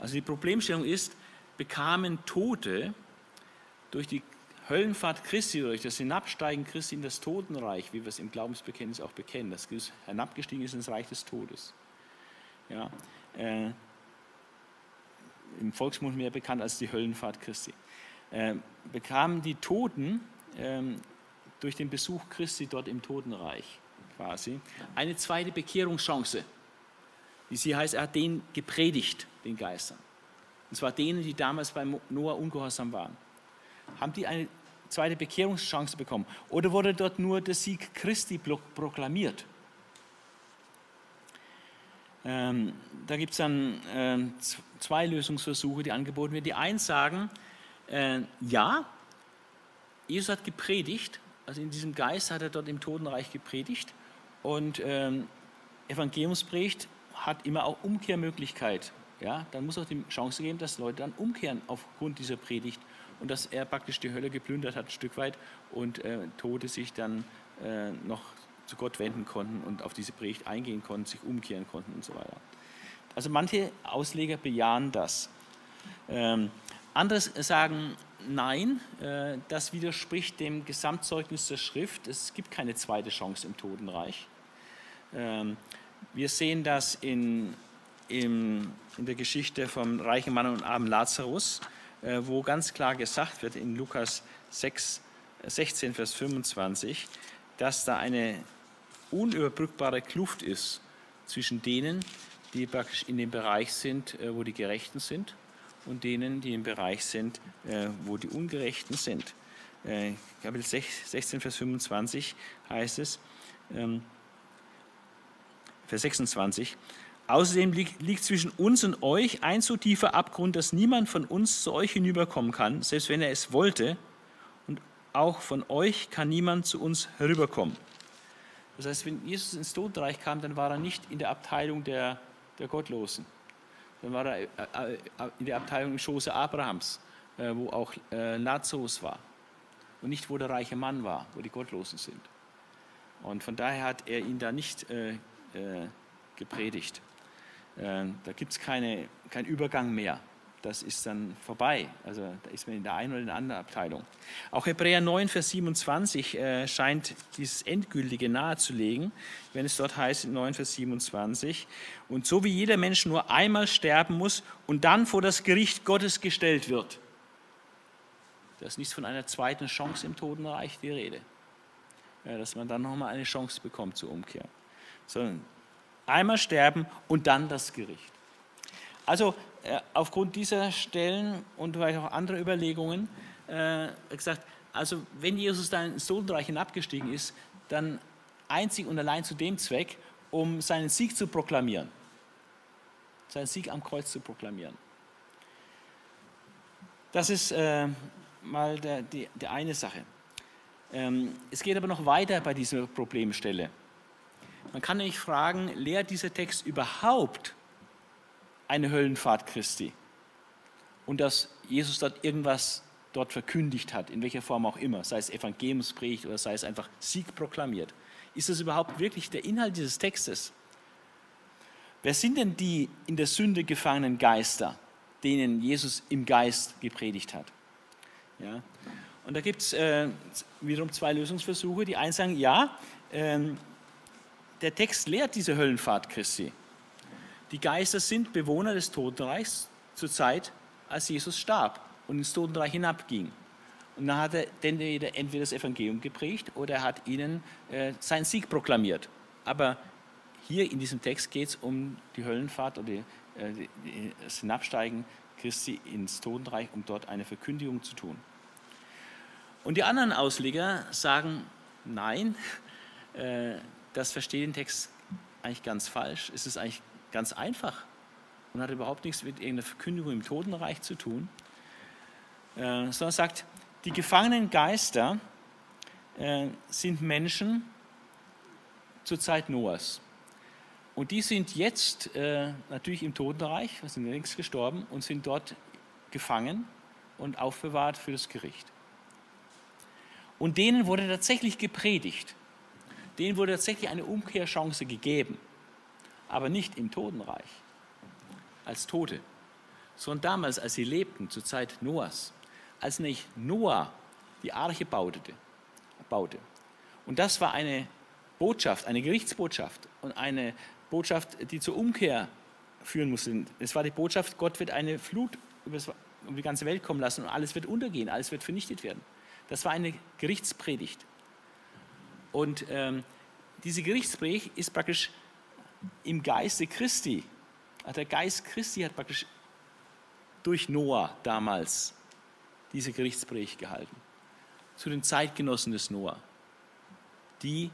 [SPEAKER 1] Also die Problemstellung ist, bekamen Tote durch die Höllenfahrt Christi, durch das Hinabsteigen Christi in das Totenreich, wie wir es im Glaubensbekenntnis auch bekennen, dass Jesus hinabgestiegen ist ins Reich des Todes. Ja, äh, im Volksmund mehr bekannt als die Höllenfahrt Christi, äh, bekamen die Toten äh, durch den Besuch Christi dort im Totenreich quasi eine zweite Bekehrungschance. Wie sie heißt, er hat denen gepredigt, den Geistern. Und zwar denen, die damals bei Noah ungehorsam waren. Haben die eine zweite Bekehrungschance bekommen? Oder wurde dort nur der Sieg Christi proklamiert? Ähm, da gibt es dann äh, zwei Lösungsversuche, die angeboten werden. Die einen sagen, äh, ja, Jesus hat gepredigt, also in diesem Geist hat er dort im Totenreich gepredigt und ähm, Evangeliumspredigt hat immer auch Umkehrmöglichkeit. Ja, dann muss auch die Chance geben, dass Leute dann umkehren aufgrund dieser Predigt und dass er praktisch die Hölle geplündert hat, ein Stück weit, und äh, Tote sich dann äh, noch zu Gott wenden konnten und auf diese Predigt eingehen konnten, sich umkehren konnten und so weiter. Also manche Ausleger bejahen das. Ähm, andere sagen, nein, äh, das widerspricht dem Gesamtzeugnis der Schrift. Es gibt keine zweite Chance im Totenreich. Ähm, wir sehen das in, in, in der Geschichte vom reichen Mann und armen Lazarus, äh, wo ganz klar gesagt wird in Lukas 6, 16, Vers 25, dass da eine unüberbrückbare Kluft ist zwischen denen, die praktisch in dem Bereich sind, äh, wo die Gerechten sind, und denen, die im Bereich sind, äh, wo die Ungerechten sind. Äh, Kapitel 16, Vers 25 heißt es, ähm, Vers 26, Außerdem liegt, zwischen uns und euch ein so tiefer Abgrund, dass niemand von uns zu euch hinüberkommen kann, selbst wenn er es wollte. Und auch von euch kann niemand zu uns herüberkommen. Das heißt, wenn Jesus ins Totenreich kam, dann war er nicht in der Abteilung der, der Gottlosen. Dann war er äh, äh, in der Abteilung im Schoße Abrahams, äh, wo auch Lazarus war. Und nicht, wo der reiche Mann war, wo die Gottlosen sind. Und von daher hat er ihn da nicht gepredigt. Da gibt es keinen Übergang mehr das ist dann vorbei. Also da ist man in der einen oder in der anderen Abteilung. Auch Hebräer 9, Vers 27 äh, scheint dieses Endgültige nahezulegen, wenn es dort heißt in 9, Vers 27, und so wie jeder Mensch nur einmal sterben muss und dann vor das Gericht Gottes gestellt wird. Da ist nicht von einer zweiten Chance im Totenreich die Rede. Dass man dann nochmal eine Chance bekommt zur Umkehr. Sondern einmal sterben und dann das Gericht. Also äh, aufgrund dieser Stellen und vielleicht auch anderer Überlegungen äh, gesagt, also wenn Jesus dann ins Totenreich hinabgestiegen ist, dann einzig und allein zu dem Zweck, um seinen Sieg zu proklamieren. Seinen Sieg am Kreuz zu proklamieren. Das ist äh, mal der, die, die, eine Sache. Ähm, es geht aber noch weiter bei dieser Problemstelle. Man kann nämlich fragen, lehrt dieser Text überhaupt eine Höllenfahrt Christi? Und dass Jesus dort irgendwas dort verkündigt hat, in welcher Form auch immer, sei es Evangeliumspredigt oder sei es einfach Sieg proklamiert. Ist das überhaupt wirklich der Inhalt dieses Textes? Wer sind denn die in der Sünde gefangenen Geister, denen Jesus im Geist gepredigt hat? Ja. Und da gibt es äh, wiederum zwei Lösungsversuche. Die einen sagen, ja, ähm, der Text lehrt diese Höllenfahrt Christi. Die Geister sind Bewohner des Totenreichs zur Zeit, als Jesus starb und ins Totenreich hinabging. Und dann hat er entweder, das Evangelium geprägt oder er hat ihnen äh, seinen Sieg proklamiert. Aber hier in diesem Text geht es um die Höllenfahrt oder die, äh, das Hinabsteigen Christi ins Totenreich, um dort eine Verkündigung zu tun. Und die anderen Ausleger sagen, nein, äh, das versteht den Text eigentlich ganz falsch. Es ist eigentlich ganz einfach und hat überhaupt nichts mit irgendeiner Verkündigung im Totenreich zu tun, äh, sondern sagt, die gefangenen Geister äh, sind Menschen zur Zeit Noahs. Und die sind jetzt äh, natürlich im Totenreich, sind längst gestorben und sind dort gefangen und aufbewahrt für das Gericht. Und denen wurde tatsächlich gepredigt. Denen wurde tatsächlich eine Umkehrchance gegeben. Aber nicht im Totenreich, als Tote, sondern damals, als sie lebten, zur Zeit Noahs als nicht Noah die Arche baute. baute. Und das war eine Botschaft, eine Gerichtsbotschaft und eine Botschaft, die zur Umkehr führen musste. Es war die Botschaft, Gott wird eine Flut um die ganze Welt kommen lassen und alles wird untergehen, alles wird vernichtet werden. Das war eine Gerichtspredigt. Und ähm, diese Gerichtspredigt ist praktisch im Geiste Christi. Also der Geist Christi hat praktisch durch Noah damals diese Gerichtspredigt gehalten. Zu den Zeitgenossen des Noah. Die,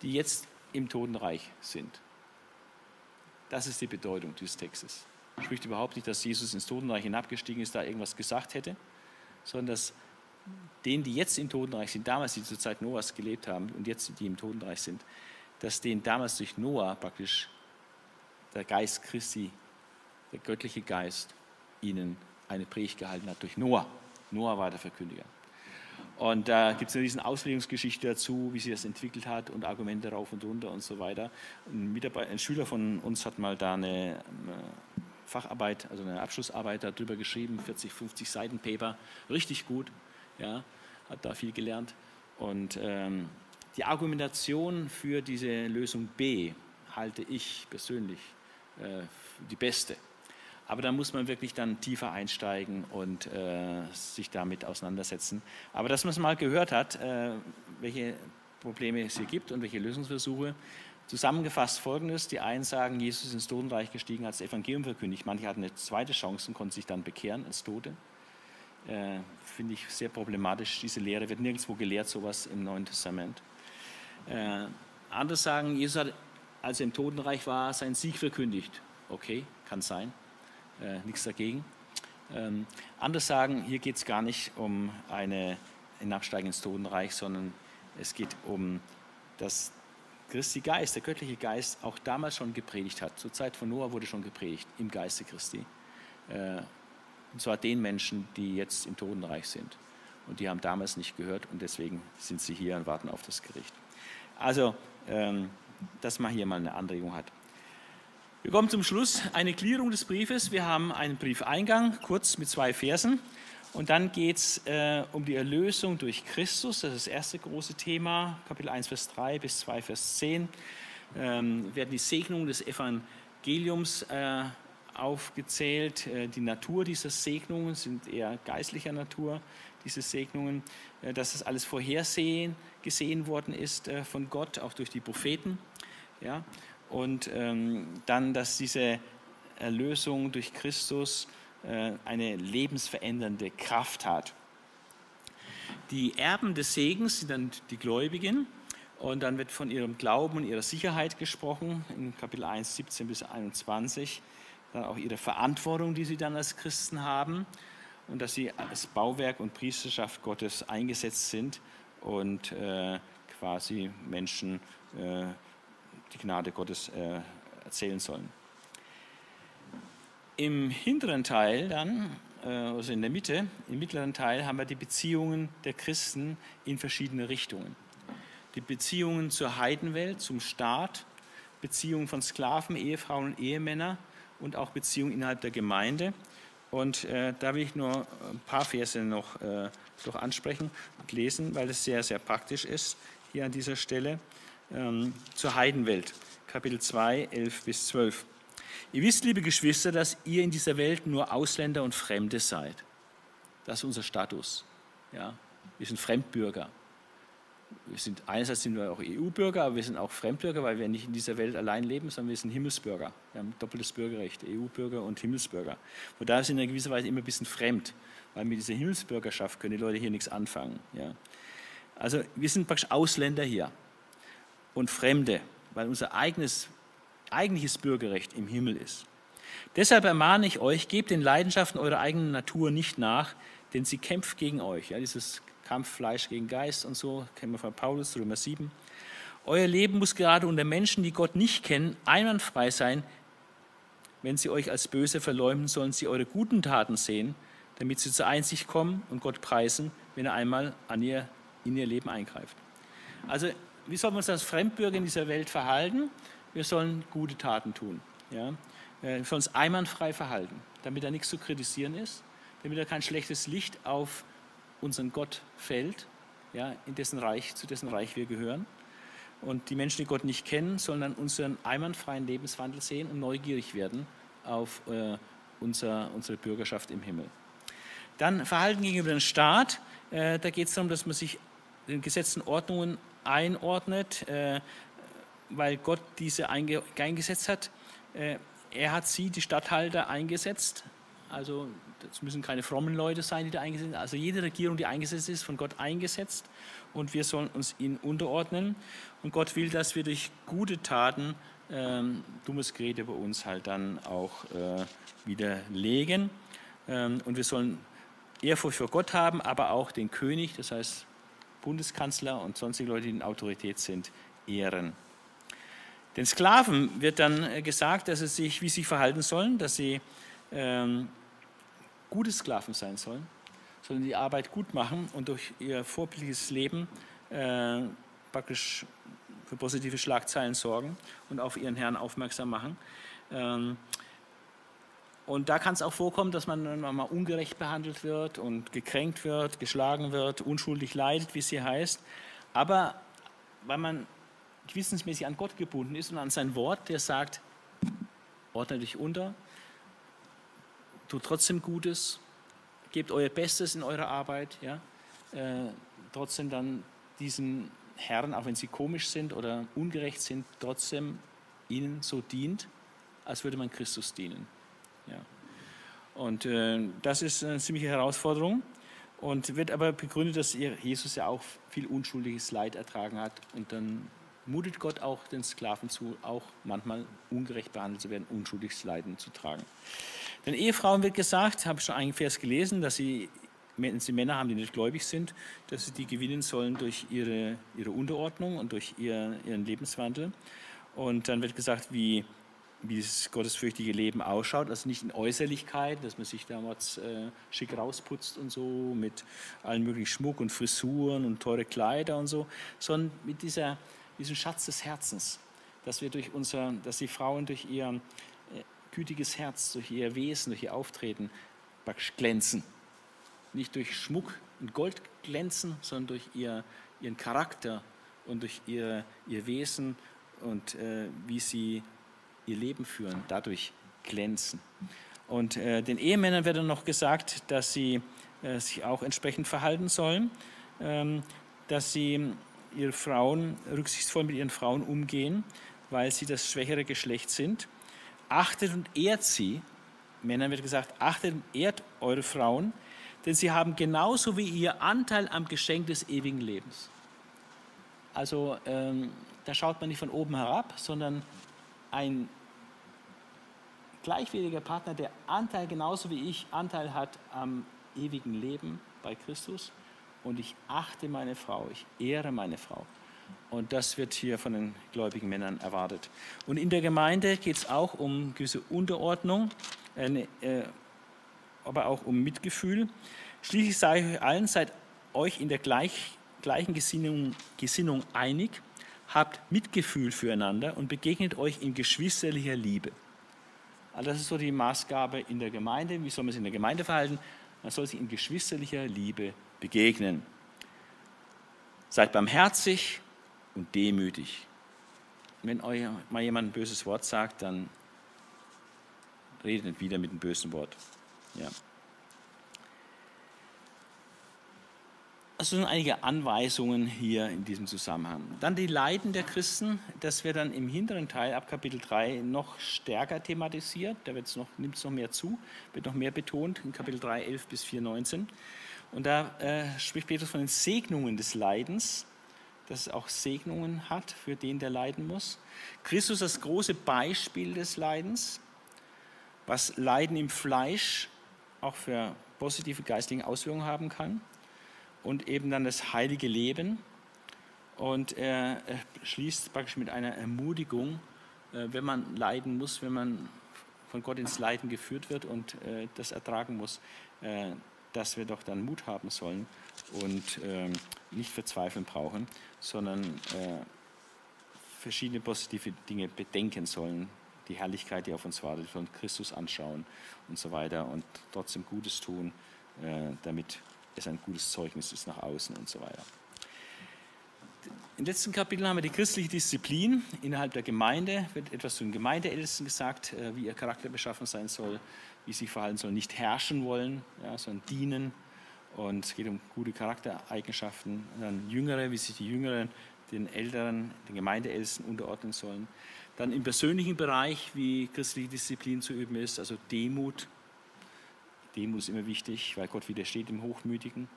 [SPEAKER 1] die jetzt im Totenreich sind. Das ist die Bedeutung dieses Textes. Spricht überhaupt nicht, dass Jesus ins Totenreich hinabgestiegen ist, da irgendwas gesagt hätte, sondern dass denen, die jetzt im Totenreich sind, damals, die zur Zeit Noahs gelebt haben und jetzt die im Totenreich sind, dass denen damals durch Noah praktisch der Geist Christi, der göttliche Geist, ihnen eine Predigt gehalten hat durch Noah. Noah war der Verkündiger. Und da gibt es eine riesen Auslegungsgeschichte dazu, wie sich das entwickelt hat und Argumente rauf und runter und so weiter. Ein, ein Schüler von uns hat mal da eine, eine Facharbeit, also eine Abschlussarbeit darüber geschrieben, 40, 50 Seiten Paper, richtig gut, ja, hat da viel gelernt. Und ähm, die Argumentation für diese Lösung B halte ich persönlich äh, die beste. Aber da muss man wirklich dann tiefer einsteigen und äh, sich damit auseinandersetzen. Aber dass man es mal gehört hat, äh, welche Probleme es hier gibt und welche Lösungsversuche. Zusammengefasst folgendes: Die einen sagen, Jesus ist ins Totenreich gestiegen, hat das Evangelium verkündigt. Manche hatten eine zweite Chance und konnten sich dann bekehren als Tote. Äh, Finde ich sehr problematisch. Diese Lehre wird nirgendwo gelehrt, sowas im Neuen Testament. Äh, andere sagen, Jesus hat, als er im Totenreich war, seinen Sieg verkündigt. Okay, kann sein äh, nichts dagegen. Ähm, andere sagen, hier geht es gar nicht um eine Hinabsteigen ins Totenreich, sondern es geht um das Christi Geist, der göttliche Geist, auch damals schon gepredigt hat. Zur Zeit von Noah wurde schon gepredigt im Geiste Christi. Äh, und zwar den Menschen, die jetzt im Totenreich sind. Und die haben damals nicht gehört und deswegen sind sie hier und warten auf das Gericht. Also, ähm, dass man hier mal eine Anregung hat. Wir kommen zum Schluss, eine Klärung des Briefes. Wir haben einen Briefeingang, kurz mit zwei Versen. Und dann geht es äh, um die Erlösung durch Christus. Das ist das erste große Thema, Kapitel 1, Vers 3 bis 2, Vers 10. Ähm, werden die Segnungen des Evangeliums äh, aufgezählt. Äh, die Natur dieser Segnungen sind eher geistlicher Natur, diese Segnungen, äh, dass das alles vorhersehen gesehen worden ist äh, von Gott, auch durch die Propheten. Ja? Und ähm, dann, dass diese Erlösung durch Christus eine lebensverändernde Kraft hat. Die Erben des Segens sind dann die Gläubigen. Und dann wird von ihrem Glauben und ihrer Sicherheit gesprochen, in Kapitel 1, 17 bis 21. Dann auch ihre Verantwortung, die sie dann als Christen haben. Und dass sie als Bauwerk und Priesterschaft Gottes eingesetzt sind und äh, quasi Menschen äh, die Gnade Gottes äh, erzählen sollen. Im hinteren Teil dann, äh, also in der Mitte, im mittleren Teil haben wir die Beziehungen der Christen in verschiedene Richtungen. Die Beziehungen zur Heidenwelt, zum Staat, Beziehungen von Sklaven, Ehefrauen und Ehemänner und auch Beziehungen innerhalb der Gemeinde. Und äh, da will ich nur ein paar Verse noch, äh, noch ansprechen und lesen, weil es sehr, sehr praktisch ist hier an dieser Stelle. Ähm, zur Heidenwelt, Kapitel 2, 11 bis 12. Ihr wisst, liebe Geschwister, dass ihr in dieser Welt nur Ausländer und Fremde seid. Das ist unser Status. Ja? Wir sind Fremdbürger. Sind, einerseits sind wir auch EU-Bürger, aber wir sind auch Fremdbürger, weil wir nicht in dieser Welt allein leben, sondern wir sind Himmelsbürger. Wir haben doppeltes Bürgerrecht, EU-Bürger und Himmelsbürger. Und da sind wir in gewisser Weise immer ein bisschen fremd, weil mit dieser Himmelsbürgerschaft können die Leute hier nichts anfangen. Ja. Also wir sind praktisch Ausländer hier und Fremde, weil unser eigenes, eigentliches Bürgerrecht im Himmel ist. Deshalb ermahne ich euch, gebt den Leidenschaften eurer eigenen Natur nicht nach, denn sie kämpft gegen euch. Ja, dieses Kampf Fleisch gegen Geist und so, kennen wir von Paulus, Römer 7. Euer Leben muss gerade unter Menschen, die Gott nicht kennen, einwandfrei sein. Wenn sie euch als böse verleumden, sollen sie eure guten Taten sehen, damit sie zur Einsicht kommen und Gott preisen, wenn er einmal an ihr, in ihr Leben eingreift. Also, wie sollen wir uns als Fremdbürger in dieser Welt verhalten? Wir sollen gute Taten tun. Ja? Äh, wir sollen uns einwandfrei verhalten, damit da nichts zu kritisieren ist, damit da kein schlechtes Licht auf unseren Gott fällt, ja, in dessen Reich, zu dessen Reich wir gehören. Und die Menschen, die Gott nicht kennen, sollen dann unseren einwandfreien Lebenswandel sehen und neugierig werden auf äh, unser, unsere Bürgerschaft im Himmel. Dann Verhalten gegenüber dem Staat. Äh, da geht es darum, dass man sich den gesetzten Ordnungen einordnet, äh, weil Gott diese einge eingesetzt hat. Äh, er hat sie, die Statthalter, eingesetzt. Also es müssen keine frommen Leute sein, die da eingesetzt sind. Also jede Regierung, die eingesetzt ist, von Gott eingesetzt und wir sollen uns ihnen unterordnen. Und Gott will, dass wir durch gute Taten ähm, dummes Gerät über uns halt dann auch äh, widerlegen. Ähm, und wir sollen Ehrfurcht vor Gott haben, aber auch den König, das heißt Bundeskanzler und sonstige Leute, die in Autorität sind, ehren. Den Sklaven wird dann äh, gesagt, dass sie sich, wie sie sich verhalten sollen, dass sie ähm, gute Sklaven sein sollen, sollen die Arbeit gut machen und durch ihr vorbildliches Leben äh, praktisch für positive Schlagzeilen sorgen und auf ihren Herrn aufmerksam machen. Ähm, und da kann es auch vorkommen, dass man mal ungerecht behandelt wird und gekränkt wird, geschlagen wird, unschuldig leidet, wie es hier heißt. Aber weil man gewissensmäßig an Gott gebunden ist und an sein Wort, der sagt, ordne dich unter, tut trotzdem Gutes, gebt euer Bestes in eurer Arbeit, ja, äh, trotzdem dann diesen Herren, auch wenn sie komisch sind oder ungerecht sind, trotzdem ihnen so dient, als würde man Christus dienen. Ja. Und äh, das ist eine ziemliche Herausforderung und wird aber begründet, dass Jesus ja auch viel unschuldiges Leid ertragen hat und dann mutet Gott auch den Sklaven zu, auch manchmal ungerecht behandelt zu werden, unschuldiges Leiden zu tragen. Den Ehefrauen wird gesagt, habe ich schon einen Vers gelesen, dass sie, wenn sie Männer haben, die nicht gläubig sind, dass sie die gewinnen sollen durch ihre, ihre Unterordnung und durch ihr, ihren Lebenswandel. Und dann wird gesagt, wie, wie das gottesfürchtige Leben ausschaut, also nicht in Äußerlichkeit, dass man sich damals äh, schick rausputzt und so mit allen möglichen Schmuck und Frisuren und teure Kleider und so, sondern mit dieser, diesem Schatz des Herzens, dass wir durch unser, dass die Frauen durch ihr gütiges Herz, durch ihr Wesen, durch ihr Auftreten glänzen. Nicht durch Schmuck und Gold glänzen, sondern durch ihr, ihren Charakter und durch ihr, ihr Wesen und äh, wie sie ihr Leben führen. Dadurch glänzen. Und äh, den Ehemännern wird dann noch gesagt, dass sie äh, sich auch entsprechend verhalten sollen, ähm, dass sie ihre Frauen rücksichtsvoll mit ihren Frauen umgehen, weil sie das schwächere Geschlecht sind. Achtet und ehrt sie. Männern wird gesagt, achtet und ehrt eure Frauen, denn sie haben genauso wie ihr Anteil am Geschenk des ewigen Lebens. Also ähm, da schaut man nicht von oben herab, sondern ein gleichwertiger Partner, der Anteil genauso wie ich Anteil hat am ewigen Leben bei Christus. Und ich achte meine Frau, ich ehre meine Frau. Und das wird hier von den gläubigen Männern erwartet. Und in der Gemeinde geht es auch um gewisse Unterordnung, äh, aber auch um Mitgefühl. Schließlich sage ich euch allen, seid euch in der gleich, gleichen Gesinnung, Gesinnung einig, habt Mitgefühl füreinander und begegnet euch in geschwisterlicher Liebe. Also das ist so die Maßgabe in der Gemeinde. Wie soll man sich in der Gemeinde verhalten? Man soll sich in geschwisterlicher Liebe begegnen. Seid barmherzig und demütig. Wenn euch mal jemand ein böses Wort sagt, dann redet nicht wieder mit einem bösen Wort. Ja. Also sind einige Anweisungen hier in diesem Zusammenhang. Dann die Leiden der Christen, das wird dann im hinteren Teil ab Kapitel 3 noch stärker thematisiert. Da noch, nimmt es noch mehr zu, wird noch mehr betont in Kapitel 3, 11 bis 4, 19. Und da äh, spricht Petrus von den Segnungen des Leidens, dass es auch Segnungen hat für den, der leiden muss. Christus das große Beispiel des Leidens, was Leiden im Fleisch auch für positive geistige Auswirkungen haben kann und eben dann das heilige Leben. Und er, schließt praktisch mit einer Ermutigung, äh, wenn man leiden muss, wenn man von Gott ins Leiden geführt wird und äh, das ertragen muss, äh, dass wir doch dann Mut haben sollen und ähm, nicht verzweifeln brauchen, sondern verschiedene positive Dinge bedenken sollen, die Herrlichkeit, die auf uns wartet, von Christus anschauen und so weiter und trotzdem Gutes tun, damit es ein gutes Zeugnis ist nach außen und so weiter. Im letzten Kapitel haben wir die christliche Disziplin. Innerhalb der Gemeinde wird etwas zu den Gemeindeältesten gesagt, äh, wie ihr Charakter beschaffen sein soll, wie sie verhalten sollen, nicht herrschen wollen, ja, sondern dienen. Und es geht um gute Charaktereigenschaften. Und dann Jüngere, wie sich die Jüngeren den Älteren, den Gemeindeältesten unterordnen sollen. Dann im persönlichen Bereich, wie christliche Disziplin zu üben ist, also Demut, Demut ist immer wichtig, weil Gott widersteht dem Hochmütigen.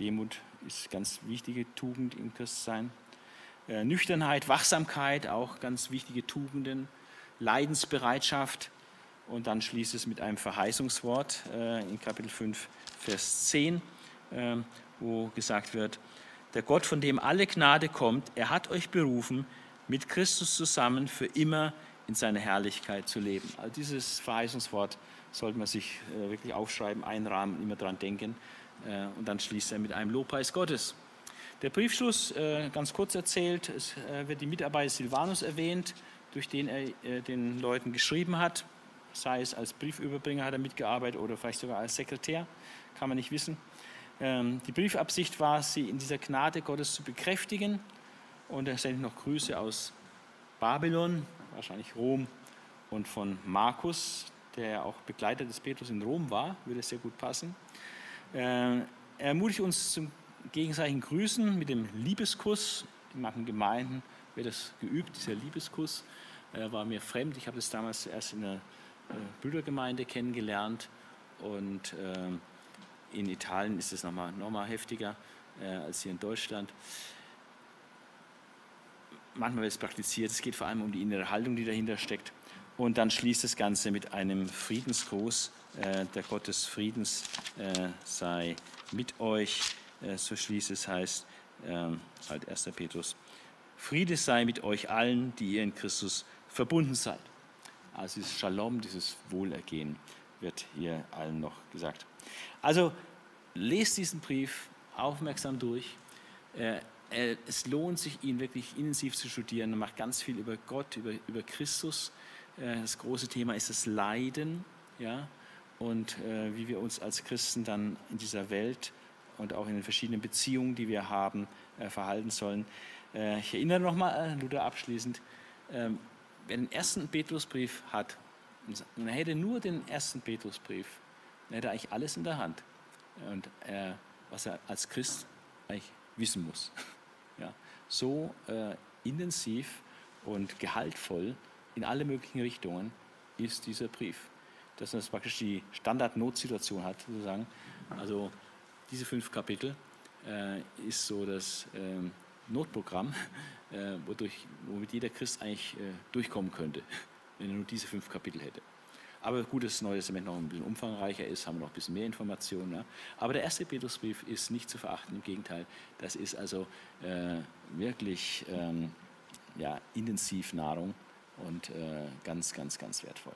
[SPEAKER 1] Demut ist ganz wichtige Tugend im Christsein. Äh, Nüchternheit, Wachsamkeit, auch ganz wichtige Tugenden. Leidensbereitschaft. Und dann schließt es mit einem Verheißungswort äh, in Kapitel 5, Vers 10, äh, wo gesagt wird, der Gott, von dem alle Gnade kommt, er hat euch berufen, mit Christus zusammen für immer in seiner Herrlichkeit zu leben. Also dieses Verheißungswort sollte man sich äh, wirklich aufschreiben, einrahmen, immer dran denken. Äh, und dann schließt er mit einem Lobpreis Gottes. Der Briefschluss, äh, ganz kurz erzählt, es wird die Mitarbeit Silvanus erwähnt, durch den er den Leuten geschrieben hat. Sei es als Briefüberbringer hat er mitgearbeitet oder vielleicht sogar als Sekretär, kann man nicht wissen. Ähm, die Briefabsicht war, sie in dieser Gnade Gottes zu bekräftigen. Und er sendet noch Grüße aus Babylon, wahrscheinlich Rom, und von Markus, der auch Begleiter des Petrus in Rom war, würde sehr gut passen. Äh, er ermutigt uns zum gegenseitigen Grüßen mit dem Liebeskuss. In manchen Gemeinden wird das geübt, dieser Liebeskuss. Er war mir fremd. Ich habe das damals erst in der Brüdergemeinde kennengelernt und äh, in Italien ist es nochmal noch mal heftiger als hier in Deutschland. Manchmal wird es praktiziert. Es geht vor allem um die innere Haltung, die dahinter steckt. Und dann schließt das Ganze mit einem Friedensgruß. Äh, der Gott des Friedens äh, sei mit euch. Äh, so schließt es, heißt halt 1. Petrus. Friede sei mit euch allen, die ihr in Christus verbunden seid. Also dieses Shalom, dieses Wohlergehen wird hier allen noch gesagt. Also lest diesen Brief aufmerksam durch. Es lohnt sich, ihn wirklich intensiv zu studieren. Er macht ganz viel über Gott, über, über Christus äh, das große Thema ist das Leiden, ja, und äh, wie wir uns als Christen dann in dieser Welt und auch in den verschiedenen Beziehungen, die wir haben, äh, verhalten sollen. Äh, ich erinnere nochmal Luther abschließend, ähm, wer den ersten Petrusbrief hat, Und er hätte nur den ersten Petrusbrief, dann hätte er eigentlich alles in der Hand. Und äh, was er als Christ eigentlich wissen muss. Ja, so äh, intensiv und gehaltvoll in alle möglichen Richtungen ist dieser Brief. Dass er praktisch die Standard-Notsituation hat, sozusagen. Also diese fünf Kapitel äh, ist so das ähm, Notprogramm, äh, wodurch, womit jeder Christ eigentlich äh, durchkommen könnte, wenn er nur diese fünf Kapitel hätte. Aber gut, dass das Neue Testament noch ein bisschen umfangreicher ist, haben wir noch ein bisschen mehr Informationen. Ja. Aber der erste Petrusbrief ist nicht zu verachten, im Gegenteil. Das ist also äh, wirklich ähm, ja, intensiv Nahrung und äh, ganz, ganz, ganz wertvoll.